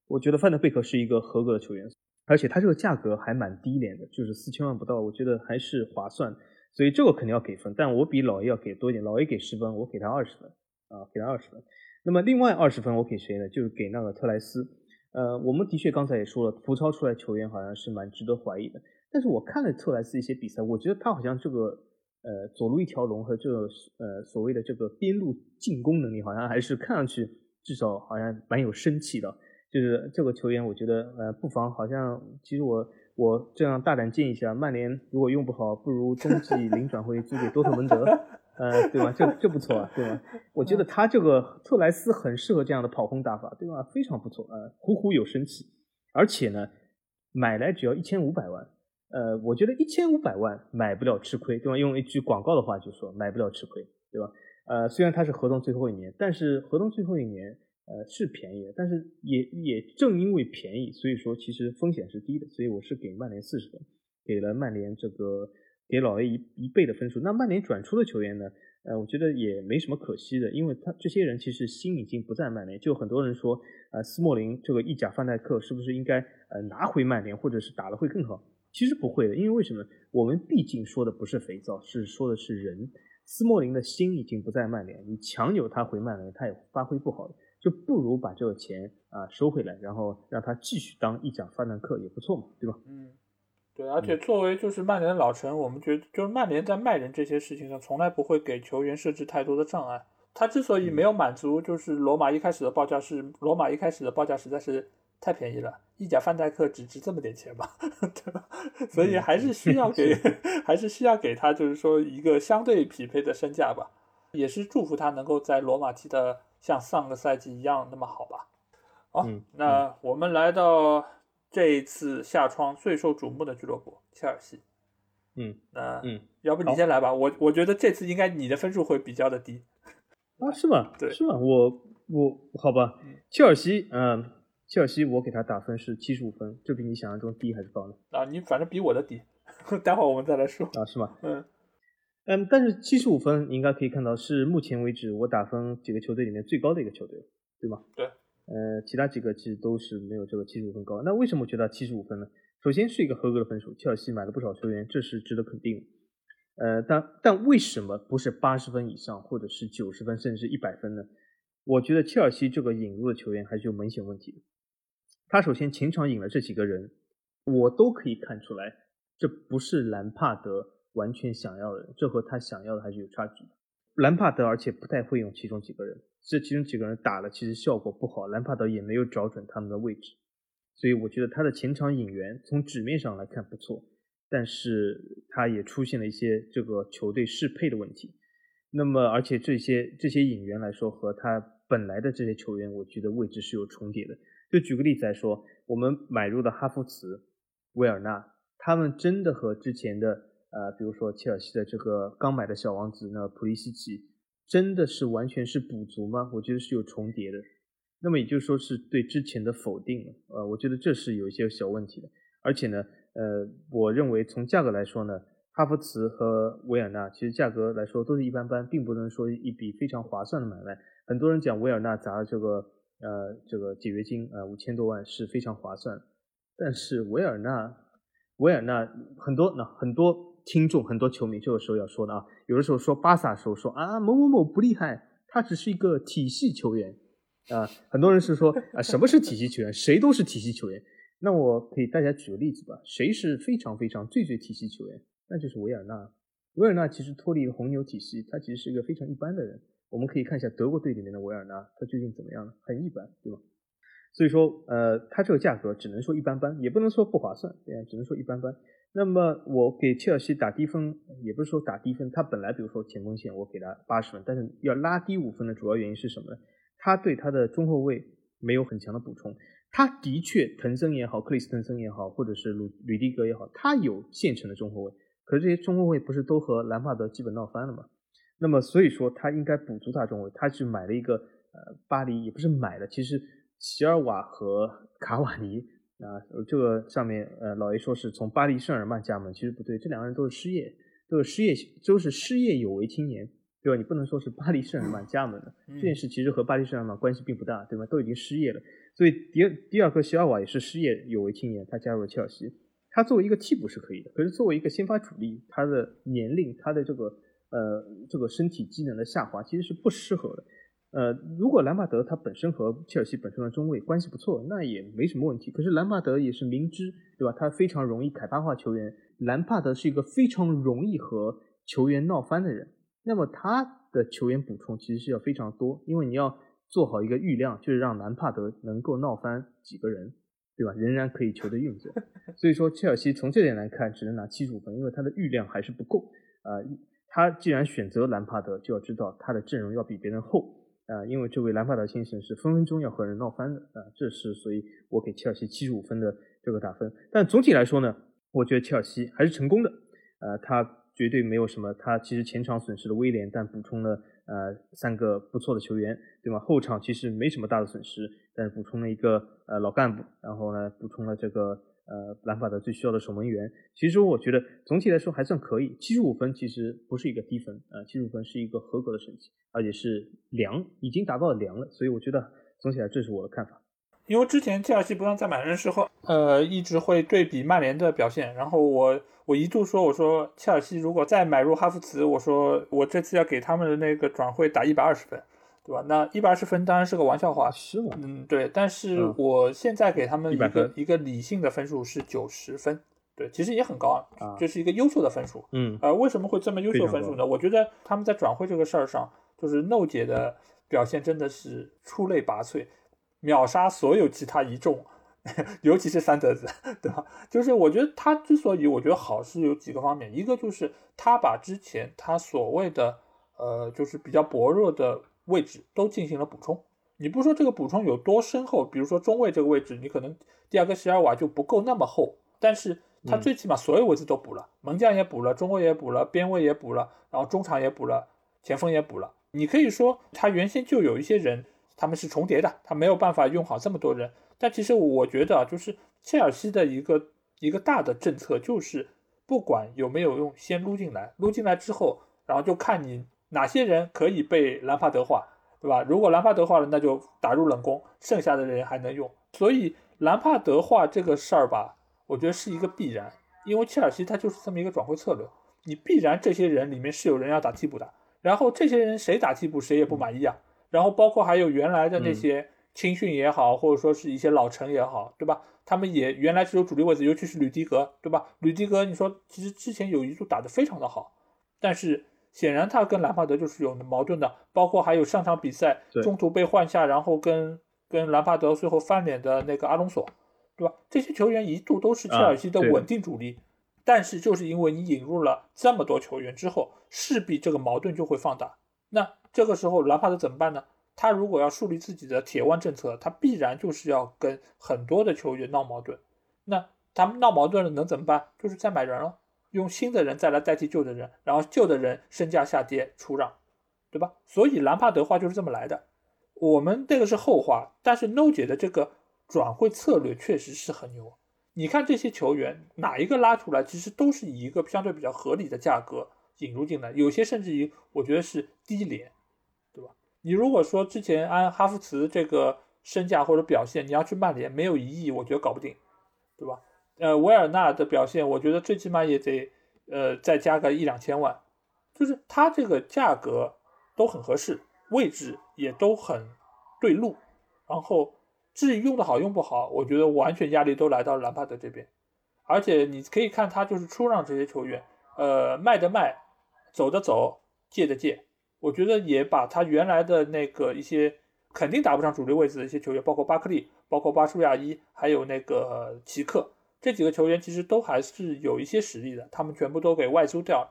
我觉得范德贝克是一个合格的球员，而且他这个价格还蛮低廉的，就是四千万不到，我觉得还是划算。所以这个肯定要给分，但我比老 A 要给多一点，老 A 给十分，我给他二十分。啊，给他二十分。那么另外二十分我给谁呢？就是给那个特莱斯。呃，我们的确刚才也说了，浮超出来球员好像是蛮值得怀疑的。但是我看了特莱斯一些比赛，我觉得他好像这个呃左路一条龙和这个呃所谓的这个边路进攻能力，好像还是看上去至少好像蛮有生气的。就是这个球员，我觉得呃不妨好像其实我我这样大胆建议一下，曼联如果用不好，不如冬季零转会租给多特蒙德。呃，对吧？这这不错啊，对吧？我觉得他这个特莱斯很适合这样的跑轰打法，对吧？非常不错，呃，虎虎有生气。而且呢，买来只要一千五百万，呃，我觉得一千五百万买不了吃亏，对吧？用一句广告的话就说买不了吃亏，对吧？呃，虽然他是合同最后一年，但是合同最后一年，呃，是便宜，但是也也正因为便宜，所以说其实风险是低的，所以我是给曼联四十分，给了曼联这个。给老 A 一一倍的分数，那曼联转出的球员呢？呃，我觉得也没什么可惜的，因为他这些人其实心已经不在曼联。就很多人说，呃，斯莫林这个意甲范戴克是不是应该呃拿回曼联，或者是打的会更好？其实不会的，因为为什么？我们毕竟说的不是肥皂，是说的是人。斯莫林的心已经不在曼联，你强扭他回曼联，他也发挥不好，就不如把这个钱啊收回来，然后让他继续当意甲范戴克也不错嘛，对吧？嗯。对，而且作为就是曼联的老臣，我们觉得就是曼联在卖人这些事情上，从来不会给球员设置太多的障碍。他之所以没有满足，就是罗马一开始的报价是罗马一开始的报价实在是太便宜了，意甲范戴克只值这么点钱吧，对吧？所以还是需要给，还是需要给他就是说一个相对匹配的身价吧。也是祝福他能够在罗马踢的像上个赛季一样那么好吧。好，那我们来到。这一次夏窗最受瞩目的俱乐部切尔西，嗯，那嗯，要不你先来吧，我我觉得这次应该你的分数会比较的低啊，是吗？对，是吗？我我好吧，切尔西，嗯，切尔西我给他打分是七十五分，这比你想象中低还是高呢？啊，你反正比我的低，待会儿我们再来说啊，是吗？嗯嗯，但是七十五分你应该可以看到是目前为止我打分几个球队里面最高的一个球队，对吗？对。呃，其他几个其实都是没有这个七十五分高。那为什么觉得七十五分呢？首先是一个合格的分数，切尔西买了不少球员，这是值得肯定。呃，但但为什么不是八十分以上，或者是九十分，甚至一百分呢？我觉得切尔西这个引入的球员还是有明显问题的。他首先前场引了这几个人，我都可以看出来，这不是兰帕德完全想要的人，这和他想要的还是有差距的。兰帕德而且不太会用其中几个人。这其中几个人打了，其实效果不好，兰帕德也没有找准他们的位置，所以我觉得他的前场引援从纸面上来看不错，但是他也出现了一些这个球队适配的问题。那么，而且这些这些引援来说，和他本来的这些球员，我觉得位置是有重叠的。就举个例子来说，我们买入的哈弗茨、维尔纳，他们真的和之前的呃，比如说切尔西的这个刚买的小王子呢，普利西奇。真的是完全是补足吗？我觉得是有重叠的，那么也就是说是对之前的否定。呃，我觉得这是有一些小问题的。而且呢，呃，我认为从价格来说呢，哈弗茨和维尔纳其实价格来说都是一般般，并不能说一笔非常划算的买卖。很多人讲维尔纳砸了这个呃这个解约金呃五千多万是非常划算，但是维尔纳维尔纳很多那很多。听众很多球迷这个时候要说的啊，有的时候说巴萨时候说啊某某某不厉害，他只是一个体系球员啊。很多人是说啊什么是体系球员？谁都是体系球员。那我可以大家举个例子吧，谁是非常非常最最体系球员？那就是维尔纳。维尔纳其实脱离了红牛体系，他其实是一个非常一般的人。我们可以看一下德国队里面的维尔纳，他究竟怎么样呢？很一般，对吧？所以说，呃，它这个价格只能说一般般，也不能说不划算，对呀，只能说一般般。那么我给切尔西打低分，也不是说打低分，他本来比如说前锋线我给他八十分，但是要拉低五分的主要原因是什么呢？他对他的中后卫没有很强的补充。他的确，滕森也好，克里斯滕森也好，或者是鲁吕迪格也好，他有现成的中后卫，可是这些中后卫不是都和兰帕德基本闹翻了吗？那么所以说他应该补足他中卫，他去买了一个呃巴黎也不是买了，其实席尔瓦和卡瓦尼啊，这个上面呃老爷说是从巴黎圣日耳曼加盟，其实不对，这两个人都是失业，都是失业都是失业有为青年，对吧？你不能说是巴黎圣日耳曼加盟的这件事，其实和巴黎圣日耳曼关系并不大，对吧？都已经失业了。所以迪迪尔克席尔瓦也是失业有为青年，他加入了切尔西。他作为一个替补是可以的，可是作为一个先发主力，他的年龄、他的这个呃这个身体机能的下滑其实是不适合的。呃，如果兰帕德他本身和切尔西本身的中卫关系不错，那也没什么问题。可是兰帕德也是明知对吧？他非常容易凯巴化球员，兰帕德是一个非常容易和球员闹翻的人。那么他的球员补充其实是要非常多，因为你要。做好一个预量，就是让兰帕德能够闹翻几个人，对吧？仍然可以球队运作。所以说，切尔西从这点来看，只能拿七十五分，因为他的预量还是不够。啊，他既然选择兰帕德，就要知道他的阵容要比别人厚。啊，因为这位兰帕德先生是分分钟要和人闹翻的。啊，这是所以我给切尔西七十五分的这个打分。但总体来说呢，我觉得切尔西还是成功的。呃，他绝对没有什么，他其实前场损失了威廉，但补充了。呃，三个不错的球员，对吗？后场其实没什么大的损失，但是补充了一个呃老干部，然后呢，补充了这个呃兰帕德最需要的守门员。其实我觉得总体来说还算可以，七十五分其实不是一个低分啊，七十五分是一个合格的成绩，而且是良，已经达到了良了。所以我觉得总体来这是我的看法。因为之前切尔西不让在买人时候，呃，一直会对比曼联的表现。然后我我一度说，我说切尔西如果再买入哈弗茨，我说我这次要给他们的那个转会打一百二十分，对吧？那一百二十分当然是个玩笑话，是吗？嗯，对。但是我现在给他们一个一个理性的分数是九十分，对，其实也很高啊，这是一个优秀的分数。嗯，呃，为什么会这么优秀分数呢？我觉得他们在转会这个事儿上，就是 no 姐的表现真的是出类拔萃。秒杀所有其他一众，尤其是三德子，对吧？就是我觉得他之所以我觉得好是有几个方面，一个就是他把之前他所谓的呃就是比较薄弱的位置都进行了补充。你不说这个补充有多深厚，比如说中卫这个位置，你可能第二个席尔瓦就不够那么厚，但是他最起码所有位置都补了，门将也补了，中卫也补了，边卫也补了，然后中场也补了，前锋也补了。你可以说他原先就有一些人。他们是重叠的，他没有办法用好这么多人。但其实我觉得，就是切尔西的一个一个大的政策，就是不管有没有用，先撸进来，撸进来之后，然后就看你哪些人可以被兰帕德化，对吧？如果兰帕德化了，那就打入冷宫，剩下的人还能用。所以兰帕德化这个事儿吧，我觉得是一个必然，因为切尔西他就是这么一个转会策略，你必然这些人里面是有人要打替补的，然后这些人谁打替补谁也不满意啊。然后包括还有原来的那些青训也好，或者说是一些老臣也好，对吧？他们也原来是有主力位置，尤其是吕迪格，对吧？吕迪格，你说其实之前有一度打得非常的好，但是显然他跟兰帕德就是有矛盾的。包括还有上场比赛中途被换下，然后跟跟兰帕德最后翻脸的那个阿隆索，对吧？这些球员一度都是切尔西的稳定主力，但是就是因为你引入了这么多球员之后，势必这个矛盾就会放大。那这个时候兰帕德怎么办呢？他如果要树立自己的铁腕政策，他必然就是要跟很多的球员闹矛盾。那他们闹矛盾了能怎么办？就是再买人了，用新的人再来代替旧的人，然后旧的人身价下跌出让，对吧？所以兰帕德话就是这么来的。我们这个是后话，但是 No 姐的这个转会策略确实是很牛。你看这些球员哪一个拉出来，其实都是以一个相对比较合理的价格。引入进来，有些甚至于我觉得是低廉，对吧？你如果说之前按哈弗茨这个身价或者表现，你要去曼联没有一亿，我觉得搞不定，对吧？呃，维尔纳的表现，我觉得最起码也得呃再加个一两千万，就是他这个价格都很合适，位置也都很对路，然后至于用的好用不好，我觉得完全压力都来到兰帕德这边，而且你可以看他就是出让这些球员，呃，卖的卖。走的走，借的借，我觉得也把他原来的那个一些肯定打不上主力位置的一些球员，包括巴克利，包括巴舒亚伊，还有那个奇克这几个球员，其实都还是有一些实力的。他们全部都给外租掉，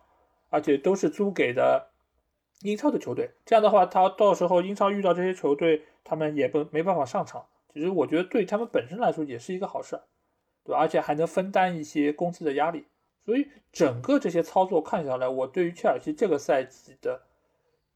而且都是租给的英超的球队。这样的话，他到时候英超遇到这些球队，他们也不没办法上场。其实我觉得对他们本身来说也是一个好事，对吧？而且还能分担一些工资的压力。所以整个这些操作看下来，我对于切尔西这个赛季的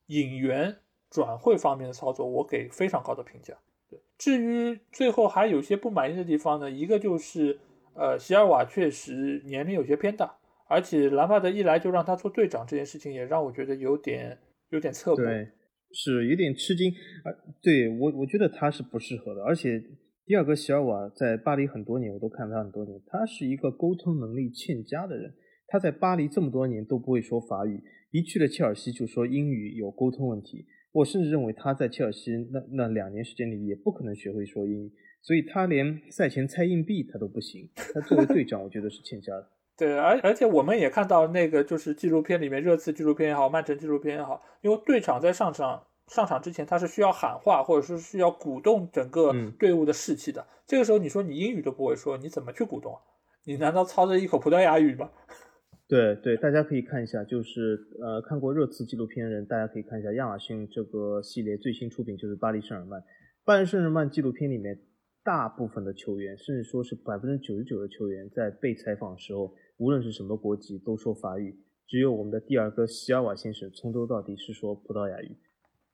引援转会方面的操作，我给非常高的评价。对，至于最后还有些不满意的地方呢，一个就是呃，席尔瓦确实年龄有些偏大，而且兰帕德一来就让他做队长，这件事情也让我觉得有点有点侧目。对，是有点吃惊。啊，对我我觉得他是不适合的，而且。第二个席尔瓦在巴黎很多年，我都看他很多年。他是一个沟通能力欠佳的人。他在巴黎这么多年都不会说法语，一去了切尔西就说英语有沟通问题。我甚至认为他在切尔西那那两年时间里也不可能学会说英语，所以他连赛前猜硬币他都不行。他作为队长，我觉得是欠佳的。对，而而且我们也看到那个就是纪录片里面，热刺纪录片也好，曼城纪录片也好，因为队长在上场。上场之前他是需要喊话，或者是需要鼓动整个队伍的士气的。这个时候你说你英语都不会说，你怎么去鼓动啊？你难道操着一口葡萄牙语吗？对对，大家可以看一下，就是呃看过热刺纪录片的人，大家可以看一下亚马逊这个系列最新出品就是巴黎圣日耳曼。巴黎圣日耳曼纪录片里面，大部分的球员，甚至说是百分之九十九的球员，在被采访的时候，无论是什么国籍，都说法语。只有我们的第二个席尔瓦先生从头到底是说葡萄牙语。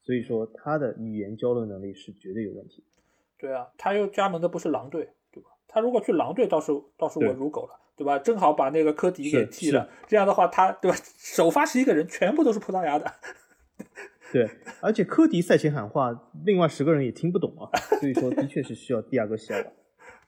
所以说他的语言交流能力是绝对有问题。对啊，他又加盟的不是狼队，对吧？他如果去狼队，倒是倒是我如狗了，对吧？正好把那个科迪给替了，这样的话他对吧？首发十一个人全部都是葡萄牙的。对，而且科迪赛前喊话，另外十个人也听不懂啊。所以说的确是需要第二个希尔瓦，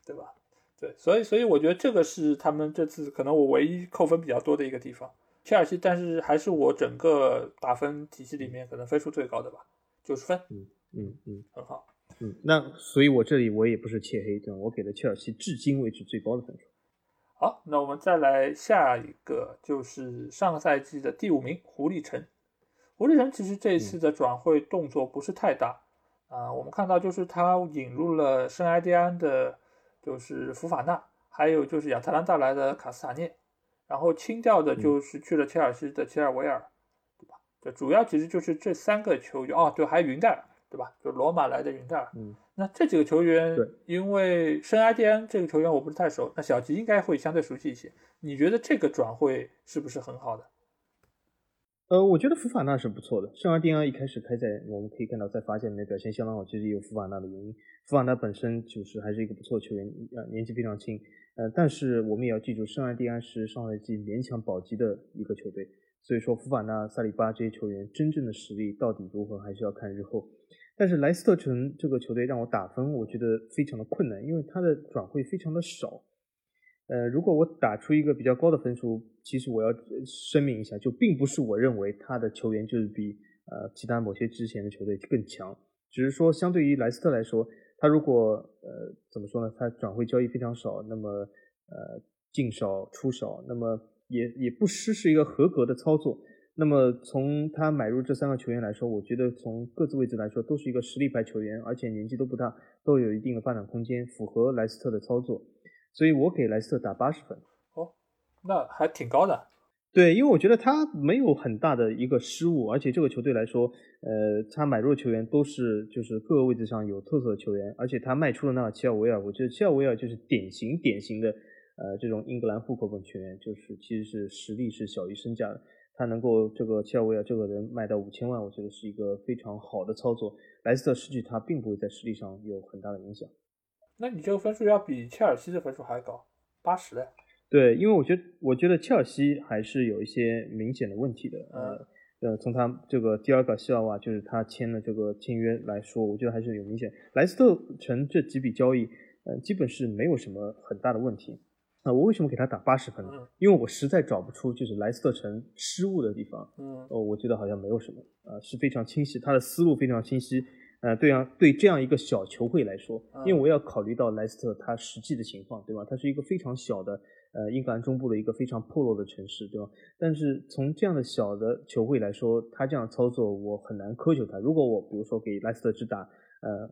对吧？对，所以所以我觉得这个是他们这次可能我唯一扣分比较多的一个地方。切尔西，但是还是我整个打分体系里面可能分数最高的吧，九十分。嗯嗯嗯，很好。嗯，那所以，我这里我也不是切黑，对我给了切尔西至今为止最高的分数。好，那我们再来下一个，就是上个赛季的第五名胡立成。胡立成其实这一次的转会动作不是太大啊，我们看到就是他引入了圣埃蒂安的，就是福法纳，还有就是亚特兰大来的卡斯塔涅。然后清掉的就是去了切尔西的切尔维尔，对吧？这主要其实就是这三个球员哦，对，还有云盖尔，对吧？就罗马来的云盖尔。嗯，那这几个球员，因为圣埃蒂安这个球员我不是太熟，那小吉应该会相对熟悉一些。你觉得这个转会是不是很好的？呃，我觉得福法纳是不错的。圣埃蒂安一开始开在，我们可以看到在法甲里面表现相当好，其实也有福法纳的原因。福法纳本身就是还是一个不错的球员，呃，年纪非常轻。呃，但是我们也要记住，圣安蒂安是上赛季勉强保级的一个球队，所以说福法纳、萨里巴这些球员真正的实力到底如何，还是要看日后。但是莱斯特城这个球队让我打分，我觉得非常的困难，因为他的转会非常的少。呃，如果我打出一个比较高的分数，其实我要声明一下，就并不是我认为他的球员就是比呃其他某些之前的球队更强，只是说相对于莱斯特来说。他如果呃怎么说呢？他转会交易非常少，那么呃进少出少，那么也也不失是一个合格的操作。那么从他买入这三个球员来说，我觉得从各自位置来说都是一个实力派球员，而且年纪都不大，都有一定的发展空间，符合莱斯特的操作。所以我给莱斯特打八十分。哦，那还挺高的。对，因为我觉得他没有很大的一个失误，而且这个球队来说，呃，他买入的球员都是就是各个位置上有特色的球员，而且他卖出了那个切尔维尔，我觉得齐奥维尔就是典型典型的呃这种英格兰户口本球员，就是其实是实力是小于身价的，他能够这个切尔维尔这个人卖到五千万，我觉得是一个非常好的操作。莱斯特失去他并不会在实力上有很大的影响。那你这个分数要比切尔西的分数还高，八十嘞。对，因为我觉得，我觉得切尔西还是有一些明显的问题的。呃，呃，从他这个第二个希尔瓦，就是他签的这个签约来说，我觉得还是有明显。莱斯特城这几笔交易，呃，基本是没有什么很大的问题。啊，我为什么给他打八十分呢？因为我实在找不出就是莱斯特城失误的地方。嗯，哦，我觉得好像没有什么，啊，是非常清晰，他的思路非常清晰。呃，对啊，对这样一个小球会来说，因为我要考虑到莱斯特他实际的情况，对吧？它是一个非常小的。呃，英格兰中部的一个非常破落的城市，对吧？但是从这样的小的球会来说，他这样操作我很难苛求他。如果我比如说给莱斯特只打呃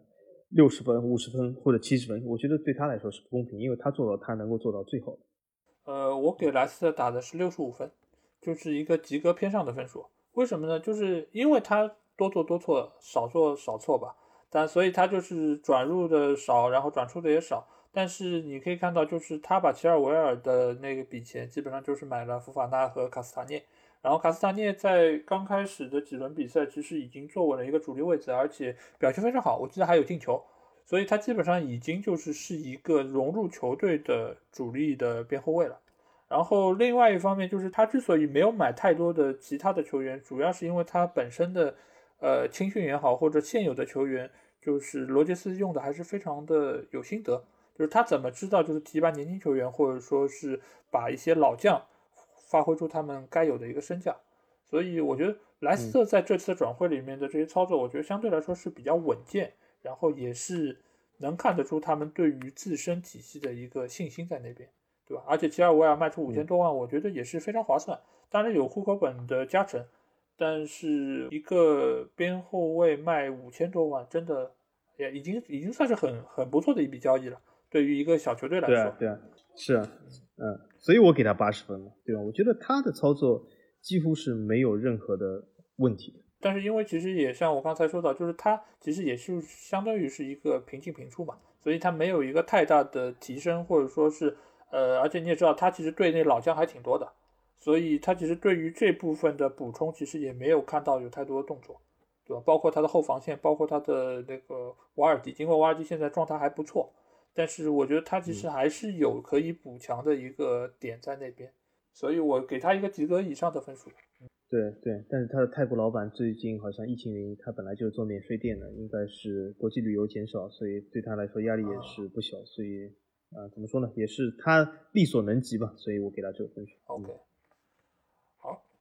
六十分、五十分或者七十分，我觉得对他来说是不公平，因为他做到他能够做到最好的。呃，我给莱斯特打的是六十五分，就是一个及格偏上的分数。为什么呢？就是因为他多做多错，少做少错吧。但所以他就是转入的少，然后转出的也少。但是你可以看到，就是他把齐尔维尔的那个笔钱，基本上就是买了福法纳和卡斯塔涅。然后卡斯塔涅在刚开始的几轮比赛，其实已经坐稳了一个主力位置，而且表现非常好。我记得还有进球，所以他基本上已经就是是一个融入球队的主力的边后卫了。然后另外一方面就是他之所以没有买太多的其他的球员，主要是因为他本身的呃青训也好，或者现有的球员，就是罗杰斯用的还是非常的有心得。就是他怎么知道就是提拔年轻球员，或者说是把一些老将发挥出他们该有的一个身价，所以我觉得莱斯特在这次转会里面的这些操作，我觉得相对来说是比较稳健，然后也是能看得出他们对于自身体系的一个信心在那边，对吧？而且吉尔维尔卖出五千多万，我觉得也是非常划算。当然有户口本的加成，但是一个边后卫卖五千多万，真的也已经已经算是很很不错的一笔交易了。对于一个小球队来说，对啊，对啊，是啊，嗯，所以我给他八十分嘛，对吧？我觉得他的操作几乎是没有任何的问题。但是因为其实也像我刚才说到，就是他其实也是相当于是一个平进平出嘛，所以他没有一个太大的提升，或者说是呃，而且你也知道，他其实对那老将还挺多的，所以他其实对于这部分的补充，其实也没有看到有太多的动作，对吧？包括他的后防线，包括他的那个瓦尔迪，尽管瓦尔迪现在状态还不错。但是我觉得他其实还是有可以补强的一个点在那边，所以我给他一个及格以上的分数。对对，但是他的泰国老板最近好像疫情原因，他本来就是做免税店的，应该是国际旅游减少，所以对他来说压力也是不小。所以啊，怎么说呢，也是他力所能及吧。所以我给他这个分数。OK，好，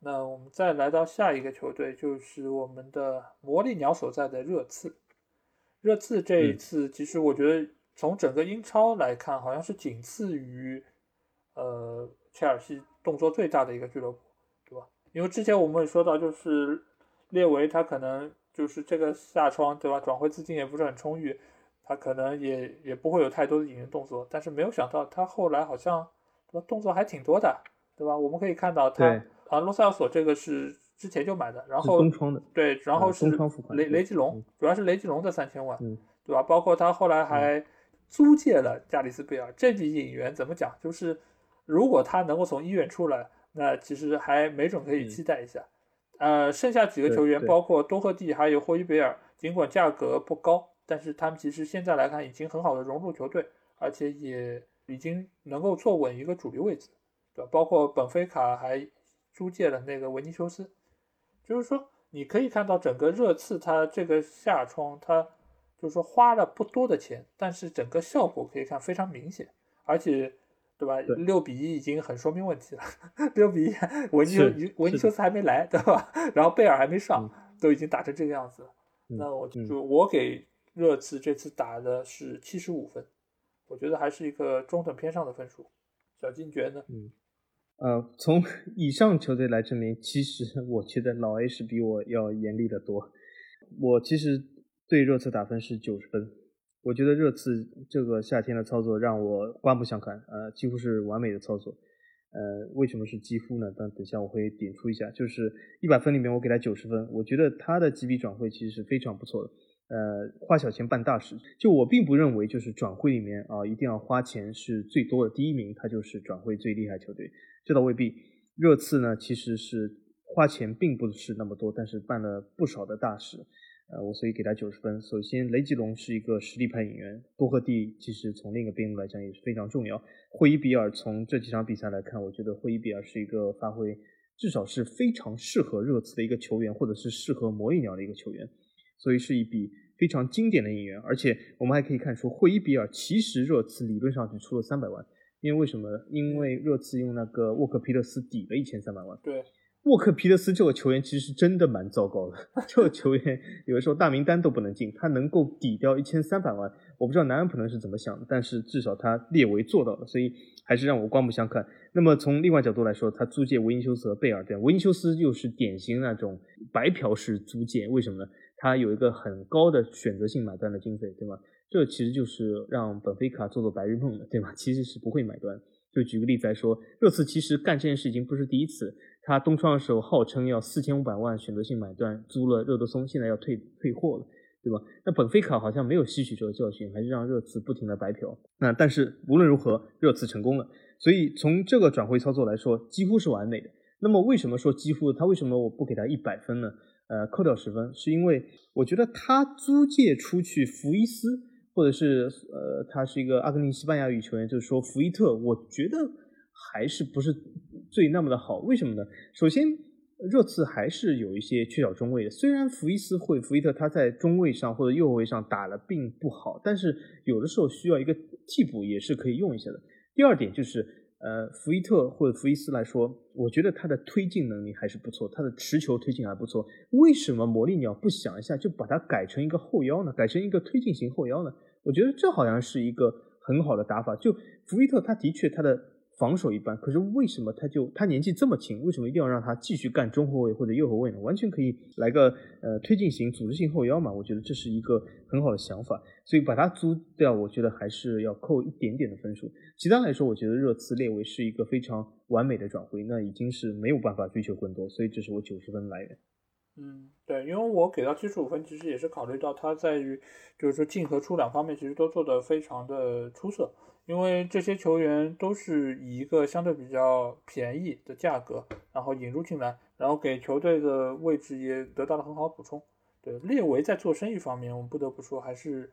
那我们再来到下一个球队，就是我们的魔力鸟所在的热刺。热刺这一次，其实我觉得。从整个英超来看，好像是仅次于，呃，切尔西动作最大的一个俱乐部，对吧？因为之前我们也说到，就是列维他可能就是这个下窗，对吧？转会资金也不是很充裕，他可能也也不会有太多的引援动作。但是没有想到，他后来好像，对吧？动作还挺多的，对吧？我们可以看到他啊，罗塞尔索这个是之前就买的，然后对，然后是雷雷吉隆，主要是雷吉隆的三千万，对吧？包括他后来还。租借了加里斯贝尔这笔引援怎么讲？就是如果他能够从医院出来，那其实还没准可以期待一下。呃，剩下几个球员，包括多赫蒂还有霍伊贝尔，尽管价格不高，但是他们其实现在来看已经很好的融入球队，而且也已经能够坐稳一个主力位置，对吧？包括本菲卡还租借了那个维尼修斯，就是说你可以看到整个热刺他这个下窗他。就是说花了不多的钱，但是整个效果可以看非常明显，而且，对吧？六比一已经很说明问题了。六比一，维尼修维尼修斯还没来，对吧？然后贝尔还没上，都已经打成这个样子了。那我就我给热刺这次打的是七十五分，我觉得还是一个中等偏上的分数。小金觉得呢？嗯，呃，从 以上球队来证明，其实 我觉得老 A 是比我要严厉的多。我其实。对热刺打分是九十分，我觉得热刺这个夏天的操作让我刮目相看，呃，几乎是完美的操作。呃，为什么是几乎呢？但等下我会点出一下，就是一百分里面我给他九十分，我觉得他的几笔转会其实是非常不错的。呃，花小钱办大事，就我并不认为就是转会里面啊一定要花钱是最多的，第一名他就是转会最厉害球队，这倒未必。热刺呢其实是花钱并不是那么多，但是办了不少的大事。呃，我所以给他九十分。首先，雷吉隆是一个实力派演员，多赫蒂其实从另一个边路来讲也是非常重要。霍伊比尔从这几场比赛来看，我觉得霍伊比尔是一个发挥至少是非常适合热刺的一个球员，或者是适合魔力鸟的一个球员，所以是一笔非常经典的演员。而且我们还可以看出，霍伊比尔其实热刺理论上只出了三百万，因为为什么？因为热刺用那个沃克皮特斯抵了一千三百万。对。沃克皮特斯这个球员其实真的蛮糟糕的，这个球员有的时候大名单都不能进，他能够抵掉一千三百万，我不知道南安普能是怎么想的，但是至少他列为做到了，所以还是让我刮目相看。那么从另外角度来说，他租借维尼修斯和贝尔，对维尼修斯又是典型那种白嫖式租借，为什么呢？他有一个很高的选择性买断的经费，对吗？这其实就是让本菲卡做做白日梦的，对吧？其实是不会买断。就举个例子来说，热刺其实干这件事已经不是第一次。他东窗的时候号称要四千五百万选择性买断租了热德松，现在要退退货了，对吧？那本菲卡好像没有吸取这个教训，还是让热刺不停的白嫖。那但是无论如何，热刺成功了，所以从这个转会操作来说，几乎是完美的。那么为什么说几乎？他为什么我不给他一百分呢？呃，扣掉十分，是因为我觉得他租借出去福伊斯。或者是呃，他是一个阿根廷西班牙语球员，就是说福伊特，我觉得还是不是最那么的好。为什么呢？首先，热刺还是有一些缺少中卫的。虽然福伊斯会福伊特他在中卫上或者右后卫上打了并不好，但是有的时候需要一个替补也是可以用一下的。第二点就是。呃，福伊特或者福伊斯来说，我觉得他的推进能力还是不错，他的持球推进还不错。为什么魔力鸟不想一下就把它改成一个后腰呢？改成一个推进型后腰呢？我觉得这好像是一个很好的打法。就福伊特，他的确他的。防守一般，可是为什么他就他年纪这么轻，为什么一定要让他继续干中后卫或者右后卫呢？完全可以来个呃推进型、组织性后腰嘛？我觉得这是一个很好的想法，所以把他租掉，我觉得还是要扣一点点的分数。其他来说，我觉得热刺列维是一个非常完美的转会，那已经是没有办法追求更多，所以这是我九十分来源。嗯，对，因为我给到七十五分，其实也是考虑到他在于就是说进和出两方面，其实都做得非常的出色。因为这些球员都是以一个相对比较便宜的价格，然后引入进来，然后给球队的位置也得到了很好补充。对，列维在做生意方面，我们不得不说还是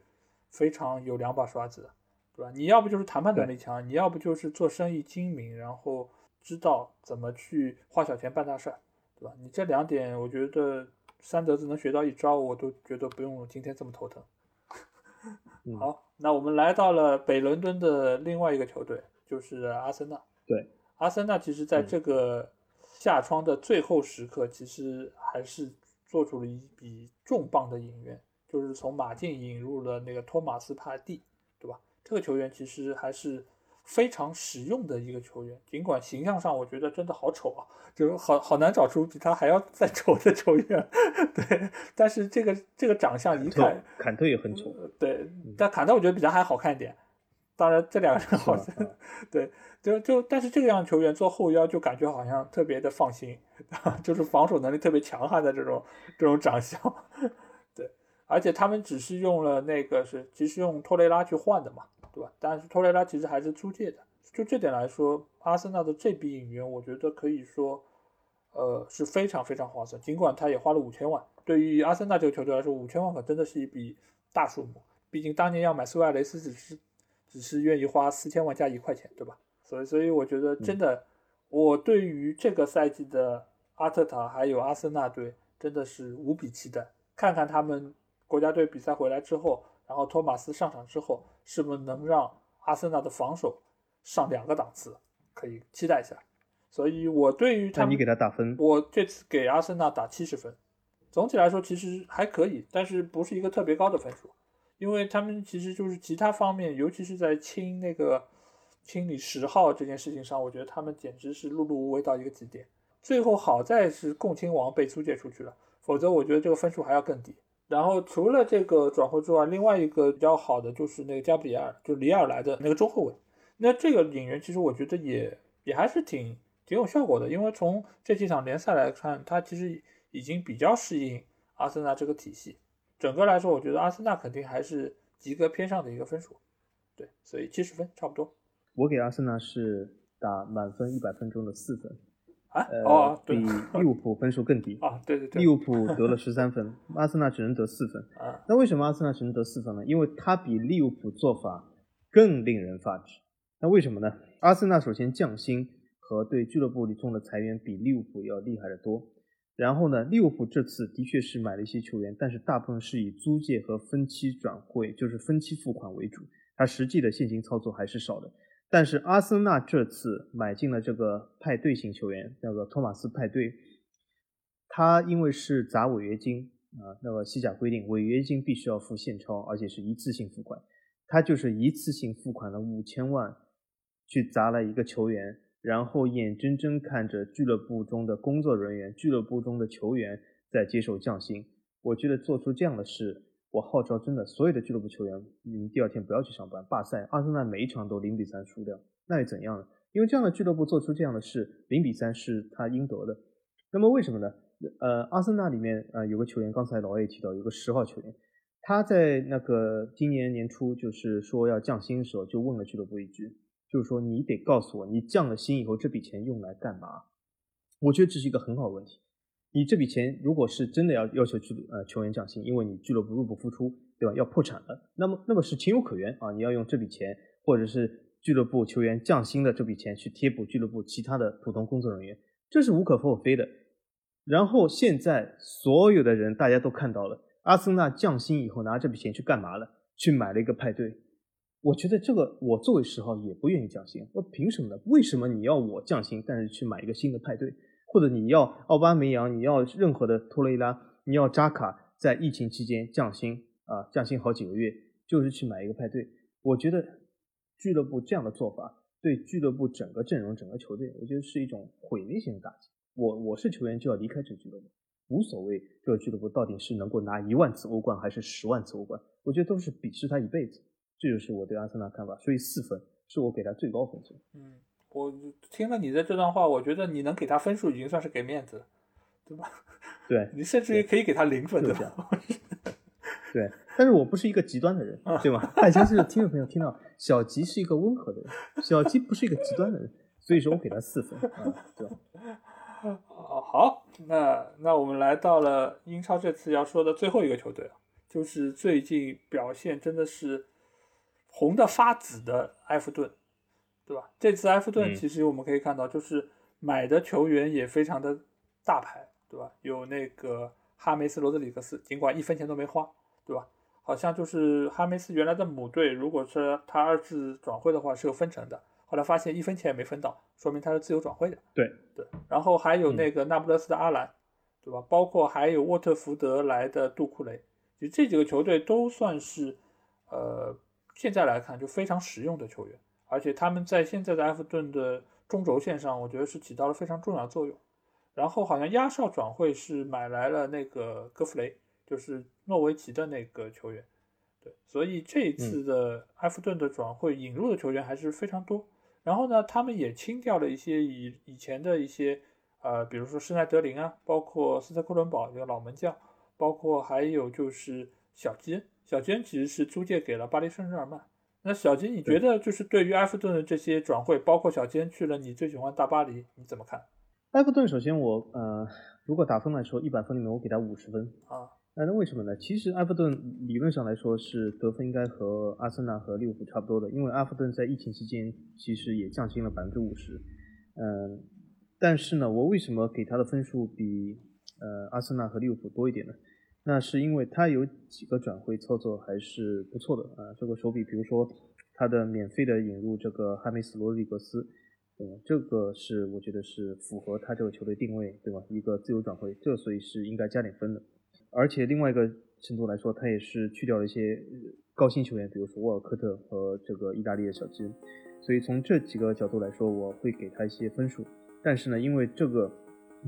非常有两把刷子的，对吧？你要不就是谈判能力强，你要不就是做生意精明，然后知道怎么去花小钱办大事儿，对吧？你这两点，我觉得三德子能学到一招，我都觉得不用今天这么头疼。好，那我们来到了北伦敦的另外一个球队，就是阿森纳。对，阿森纳其实在这个夏窗的最后时刻，其实还是做出了一笔重磅的引援，就是从马竞引入了那个托马斯帕蒂，对吧？这个球员其实还是。非常实用的一个球员，尽管形象上我觉得真的好丑啊，就是好好难找出比他还要再丑的球员。对，但是这个这个长相一看，坎特也很丑。对，但坎特我觉得比他还好看一点。当然，这两个人好像 对，就就但是这个样球员做后腰就感觉好像特别的放心，就是防守能力特别强悍的这种这种长相。对，而且他们只是用了那个是，其实用托雷拉去换的嘛。对吧？但是托雷拉其实还是租借的，就这点来说，阿森纳的这笔引援，我觉得可以说，呃，是非常非常划算。尽管他也花了五千万，对于阿森纳这个球队来说，五千万可真的是一笔大数目。毕竟当年要买苏亚雷斯，只是只是愿意花四千万加一块钱，对吧？所以，所以我觉得真的，我对于这个赛季的阿特塔还有阿森纳队真的是无比期待，看看他们国家队比赛回来之后。然后托马斯上场之后，是不是能让阿森纳的防守上两个档次？可以期待一下。所以我对于他，你给他打分，我这次给阿森纳打七十分。总体来说其实还可以，但是不是一个特别高的分数，因为他们其实就是其他方面，尤其是在清那个清理十号这件事情上，我觉得他们简直是碌碌无为到一个极点。最后好在是共青王被租借出去了，否则我觉得这个分数还要更低。然后除了这个转会之外，另外一个比较好的就是那个加布里尔，就里尔来的那个中后卫。那这个引援其实我觉得也也还是挺挺有效果的，因为从这几场联赛来看，他其实已经比较适应阿森纳这个体系。整个来说，我觉得阿森纳肯定还是及格偏上的一个分数。对，所以七十分差不多。我给阿森纳是打满分一百分中的四分。啊，哦，比 利物浦分数更低啊，对对对，利物浦得了十三分，阿森纳只能得四分 啊。那为什么阿森纳只能得四分呢？因为他比利物浦做法更令人发指。那为什么呢？阿森纳首先降薪和对俱乐部里中的裁员比利物浦要厉害得多。然后呢，利物浦这次的确是买了一些球员，但是大部分是以租借和分期转会，就是分期付款为主，它实际的现金操作还是少的。但是阿森纳这次买进了这个派对型球员，那个托马斯派对，他因为是砸违约金啊，那个西甲规定违约金必须要付现钞，而且是一次性付款，他就是一次性付款了五千万，去砸了一个球员，然后眼睁睁看着俱乐部中的工作人员、俱乐部中的球员在接受降薪，我觉得做出这样的事，我号召真的所有的俱乐部球员，你们第二天不要去上班罢赛。阿森纳每一场都零比三输掉，那又怎样呢？因为这样的俱乐部做出这样的事，零比三是他应得的。那么为什么呢？呃，阿森纳里面呃有个球员，刚才老 A 提到有个十号球员，他在那个今年年初就是说要降薪的时候，就问了俱乐部一句，就是说你得告诉我，你降了薪以后这笔钱用来干嘛？我觉得这是一个很好的问题。你这笔钱如果是真的要要求俱呃球员降薪，因为你俱乐部入不敷出，对吧？要破产了，那么那么是情有可原啊。你要用这笔钱，或者是俱乐部球员降薪的这笔钱去贴补俱乐部其他的普通工作人员，这是无可厚非的。然后现在所有的人大家都看到了，阿森纳降薪以后拿这笔钱去干嘛了？去买了一个派对。我觉得这个我作为十号也不愿意降薪，我凭什么呢？为什么你要我降薪，但是去买一个新的派对？或者你要奥巴梅扬，你要任何的托雷拉，你要扎卡在疫情期间降薪啊，降薪好几个月，就是去买一个派对。我觉得俱乐部这样的做法，对俱乐部整个阵容、整个球队，我觉得是一种毁灭性的打击。我我是球员就要离开这个俱乐部，无所谓这个俱乐部到底是能够拿一万次欧冠还是十万次欧冠，我觉得都是鄙视他一辈子。这就是我对阿森纳看法，所以四分是我给他最高分数。嗯。我听了你的这段话，我觉得你能给他分数已经算是给面子了，对吧？对你甚至于可以给他零分的。对，但是我不是一个极端的人，对吧？大家是听众朋友听到，小吉是一个温和的人，小吉不是一个极端的人，所以说我给他四分，对吧？哦，好，那那我们来到了英超这次要说的最后一个球队就是最近表现真的是红的发紫的埃弗顿。对吧？这次埃弗顿其实我们可以看到，就是买的球员也非常的大牌，对吧？有那个哈梅斯·罗德里格斯，尽管一分钱都没花，对吧？好像就是哈梅斯原来的母队，如果是他二次转会的话是有分成的，后来发现一分钱也没分到，说明他是自由转会的。对对。然后还有那个那不勒斯的阿兰，对吧？包括还有沃特福德来的杜库雷，就这几个球队都算是呃现在来看就非常实用的球员。而且他们在现在的埃弗顿的中轴线上，我觉得是起到了非常重要的作用。然后好像压哨转会是买来了那个戈弗雷，就是诺维奇的那个球员。对，所以这一次的埃弗顿的转会引入的球员还是非常多。然后呢，他们也清掉了一些以以前的一些呃，比如说施奈德林啊，包括斯特克伦堡一个老门将，包括还有就是小基恩。小基恩其实是租借给了巴黎圣日耳曼。那小金，你觉得就是对于埃弗顿的这些转会，包括小金去了你最喜欢大巴黎，你怎么看？埃弗顿首先我呃，如果打分来说，一百分里面我给他五十分啊。那那为什么呢？其实埃弗顿理论上来说是得分应该和阿森纳和利物浦差不多的，因为埃弗顿在疫情期间其实也降薪了百分之五十。嗯，但是呢，我为什么给他的分数比呃阿森纳和利物浦多一点呢？那是因为他有几个转会操作还是不错的啊，这个手笔，比如说他的免费的引入这个哈梅斯罗里格斯，嗯？这个是我觉得是符合他这个球队定位，对吧？一个自由转会，这所以是应该加点分的。而且另外一个程度来说，他也是去掉了一些高薪球员，比如说沃尔科特和这个意大利的小基，所以从这几个角度来说，我会给他一些分数。但是呢，因为这个。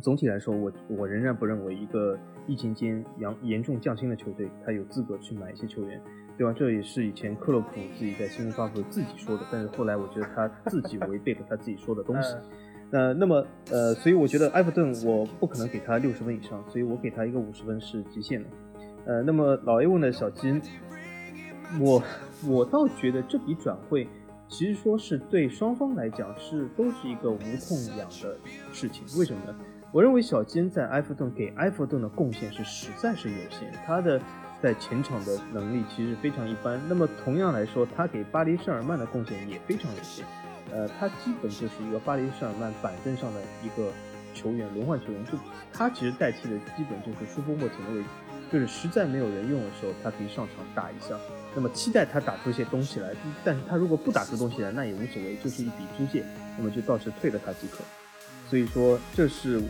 总体来说，我我仍然不认为一个疫情间严严重降薪的球队，他有资格去买一些球员，对吧？这也是以前克洛普自己在新闻发布会自己说的，但是后来我觉得他自己违背了他自己说的东西。那那么呃，所以我觉得埃弗顿我不可能给他六十分以上，所以我给他一个五十分是极限的。呃，那么老 A 问的小金，我我倒觉得这笔转会其实说是对双方来讲是都是一个无痛痒的事情，为什么呢？我认为小金在埃弗顿给埃弗顿的贡献是实在是有限，他的在前场的能力其实非常一般。那么同样来说，他给巴黎圣日耳曼的贡献也非常有限。呃，他基本就是一个巴黎圣日耳曼板凳上的一个球员，轮换球员。就他其实代替的基本就是舒波莫廷的位置，就是实在没有人用的时候，他可以上场打一下。那么期待他打出一些东西来，但是他如果不打出东西来，那也无所谓，就是一笔租借，那么就到时退了他即可。所以说，这是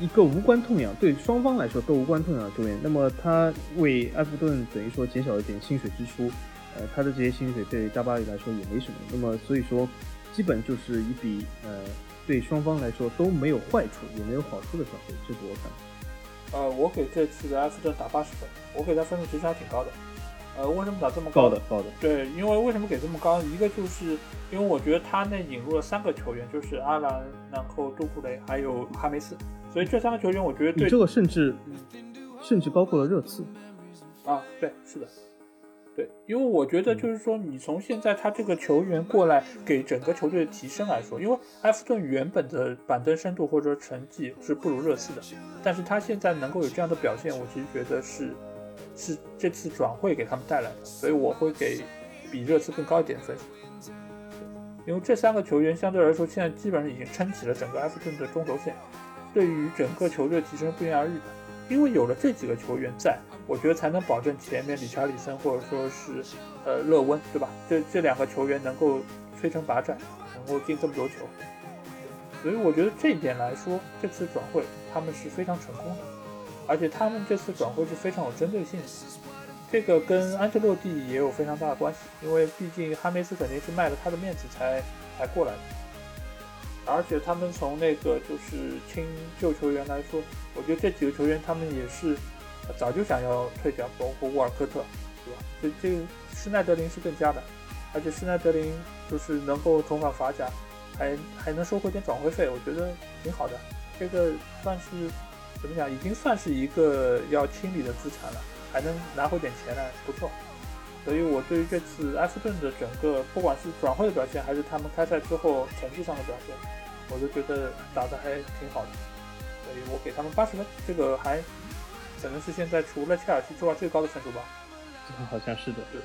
一个无关痛痒，对双方来说都无关痛痒的球员。那么他为埃弗顿等于说减少了点薪水支出，呃，他的这些薪水对大巴黎来说也没什么。那么所以说，基本就是一笔呃，对双方来说都没有坏处也没有好处的转会。这是我看。呃，我给这次的埃弗顿打八十分，我给他分数其实还挺高的。呃，为什么打这么高的高的？对，因为为什么给这么高？一个就是因为我觉得他那引入了三个球员，就是阿兰，然后杜库雷，还有哈梅斯，所以这三个球员我觉得对这个甚至甚至包括了热刺啊，对，是的。对，因为我觉得就是说，你从现在他这个球员过来给整个球队的提升来说，因为埃弗顿原本的板凳深度或者说成绩是不如热刺的，但是他现在能够有这样的表现，我其实觉得是是这次转会给他们带来的，所以我会给比热刺更高一点分。因为这三个球员相对来说，现在基本上已经撑起了整个埃弗顿的中轴线，对于整个球队提升不言而喻的。因为有了这几个球员在。我觉得才能保证前面理查里森或者说是呃勒温，对吧？这这两个球员能够摧城拔寨，能够进这么多球，所以我觉得这一点来说，这次转会他们是非常成功的，而且他们这次转会是非常有针对性的。这个跟安切洛蒂也有非常大的关系，因为毕竟哈梅斯肯定是卖了他的面子才才过来的，而且他们从那个就是清旧球员来说，我觉得这几个球员他们也是。早就想要退掉，包括沃尔科特，对吧？这这施耐德林是更加的，而且施耐德林就是能够重返法甲，还还能收回点转会费，我觉得挺好的。这个算是怎么讲？已经算是一个要清理的资产了，还能拿回点钱来，不错。所以我对于这次埃弗顿的整个，不管是转会的表现，还是他们开赛之后成绩上的表现，我都觉得打得还挺好的。所以我给他们八十分，这个还。可能是现在除了切尔西之外最高的分数吧，好像是的。对。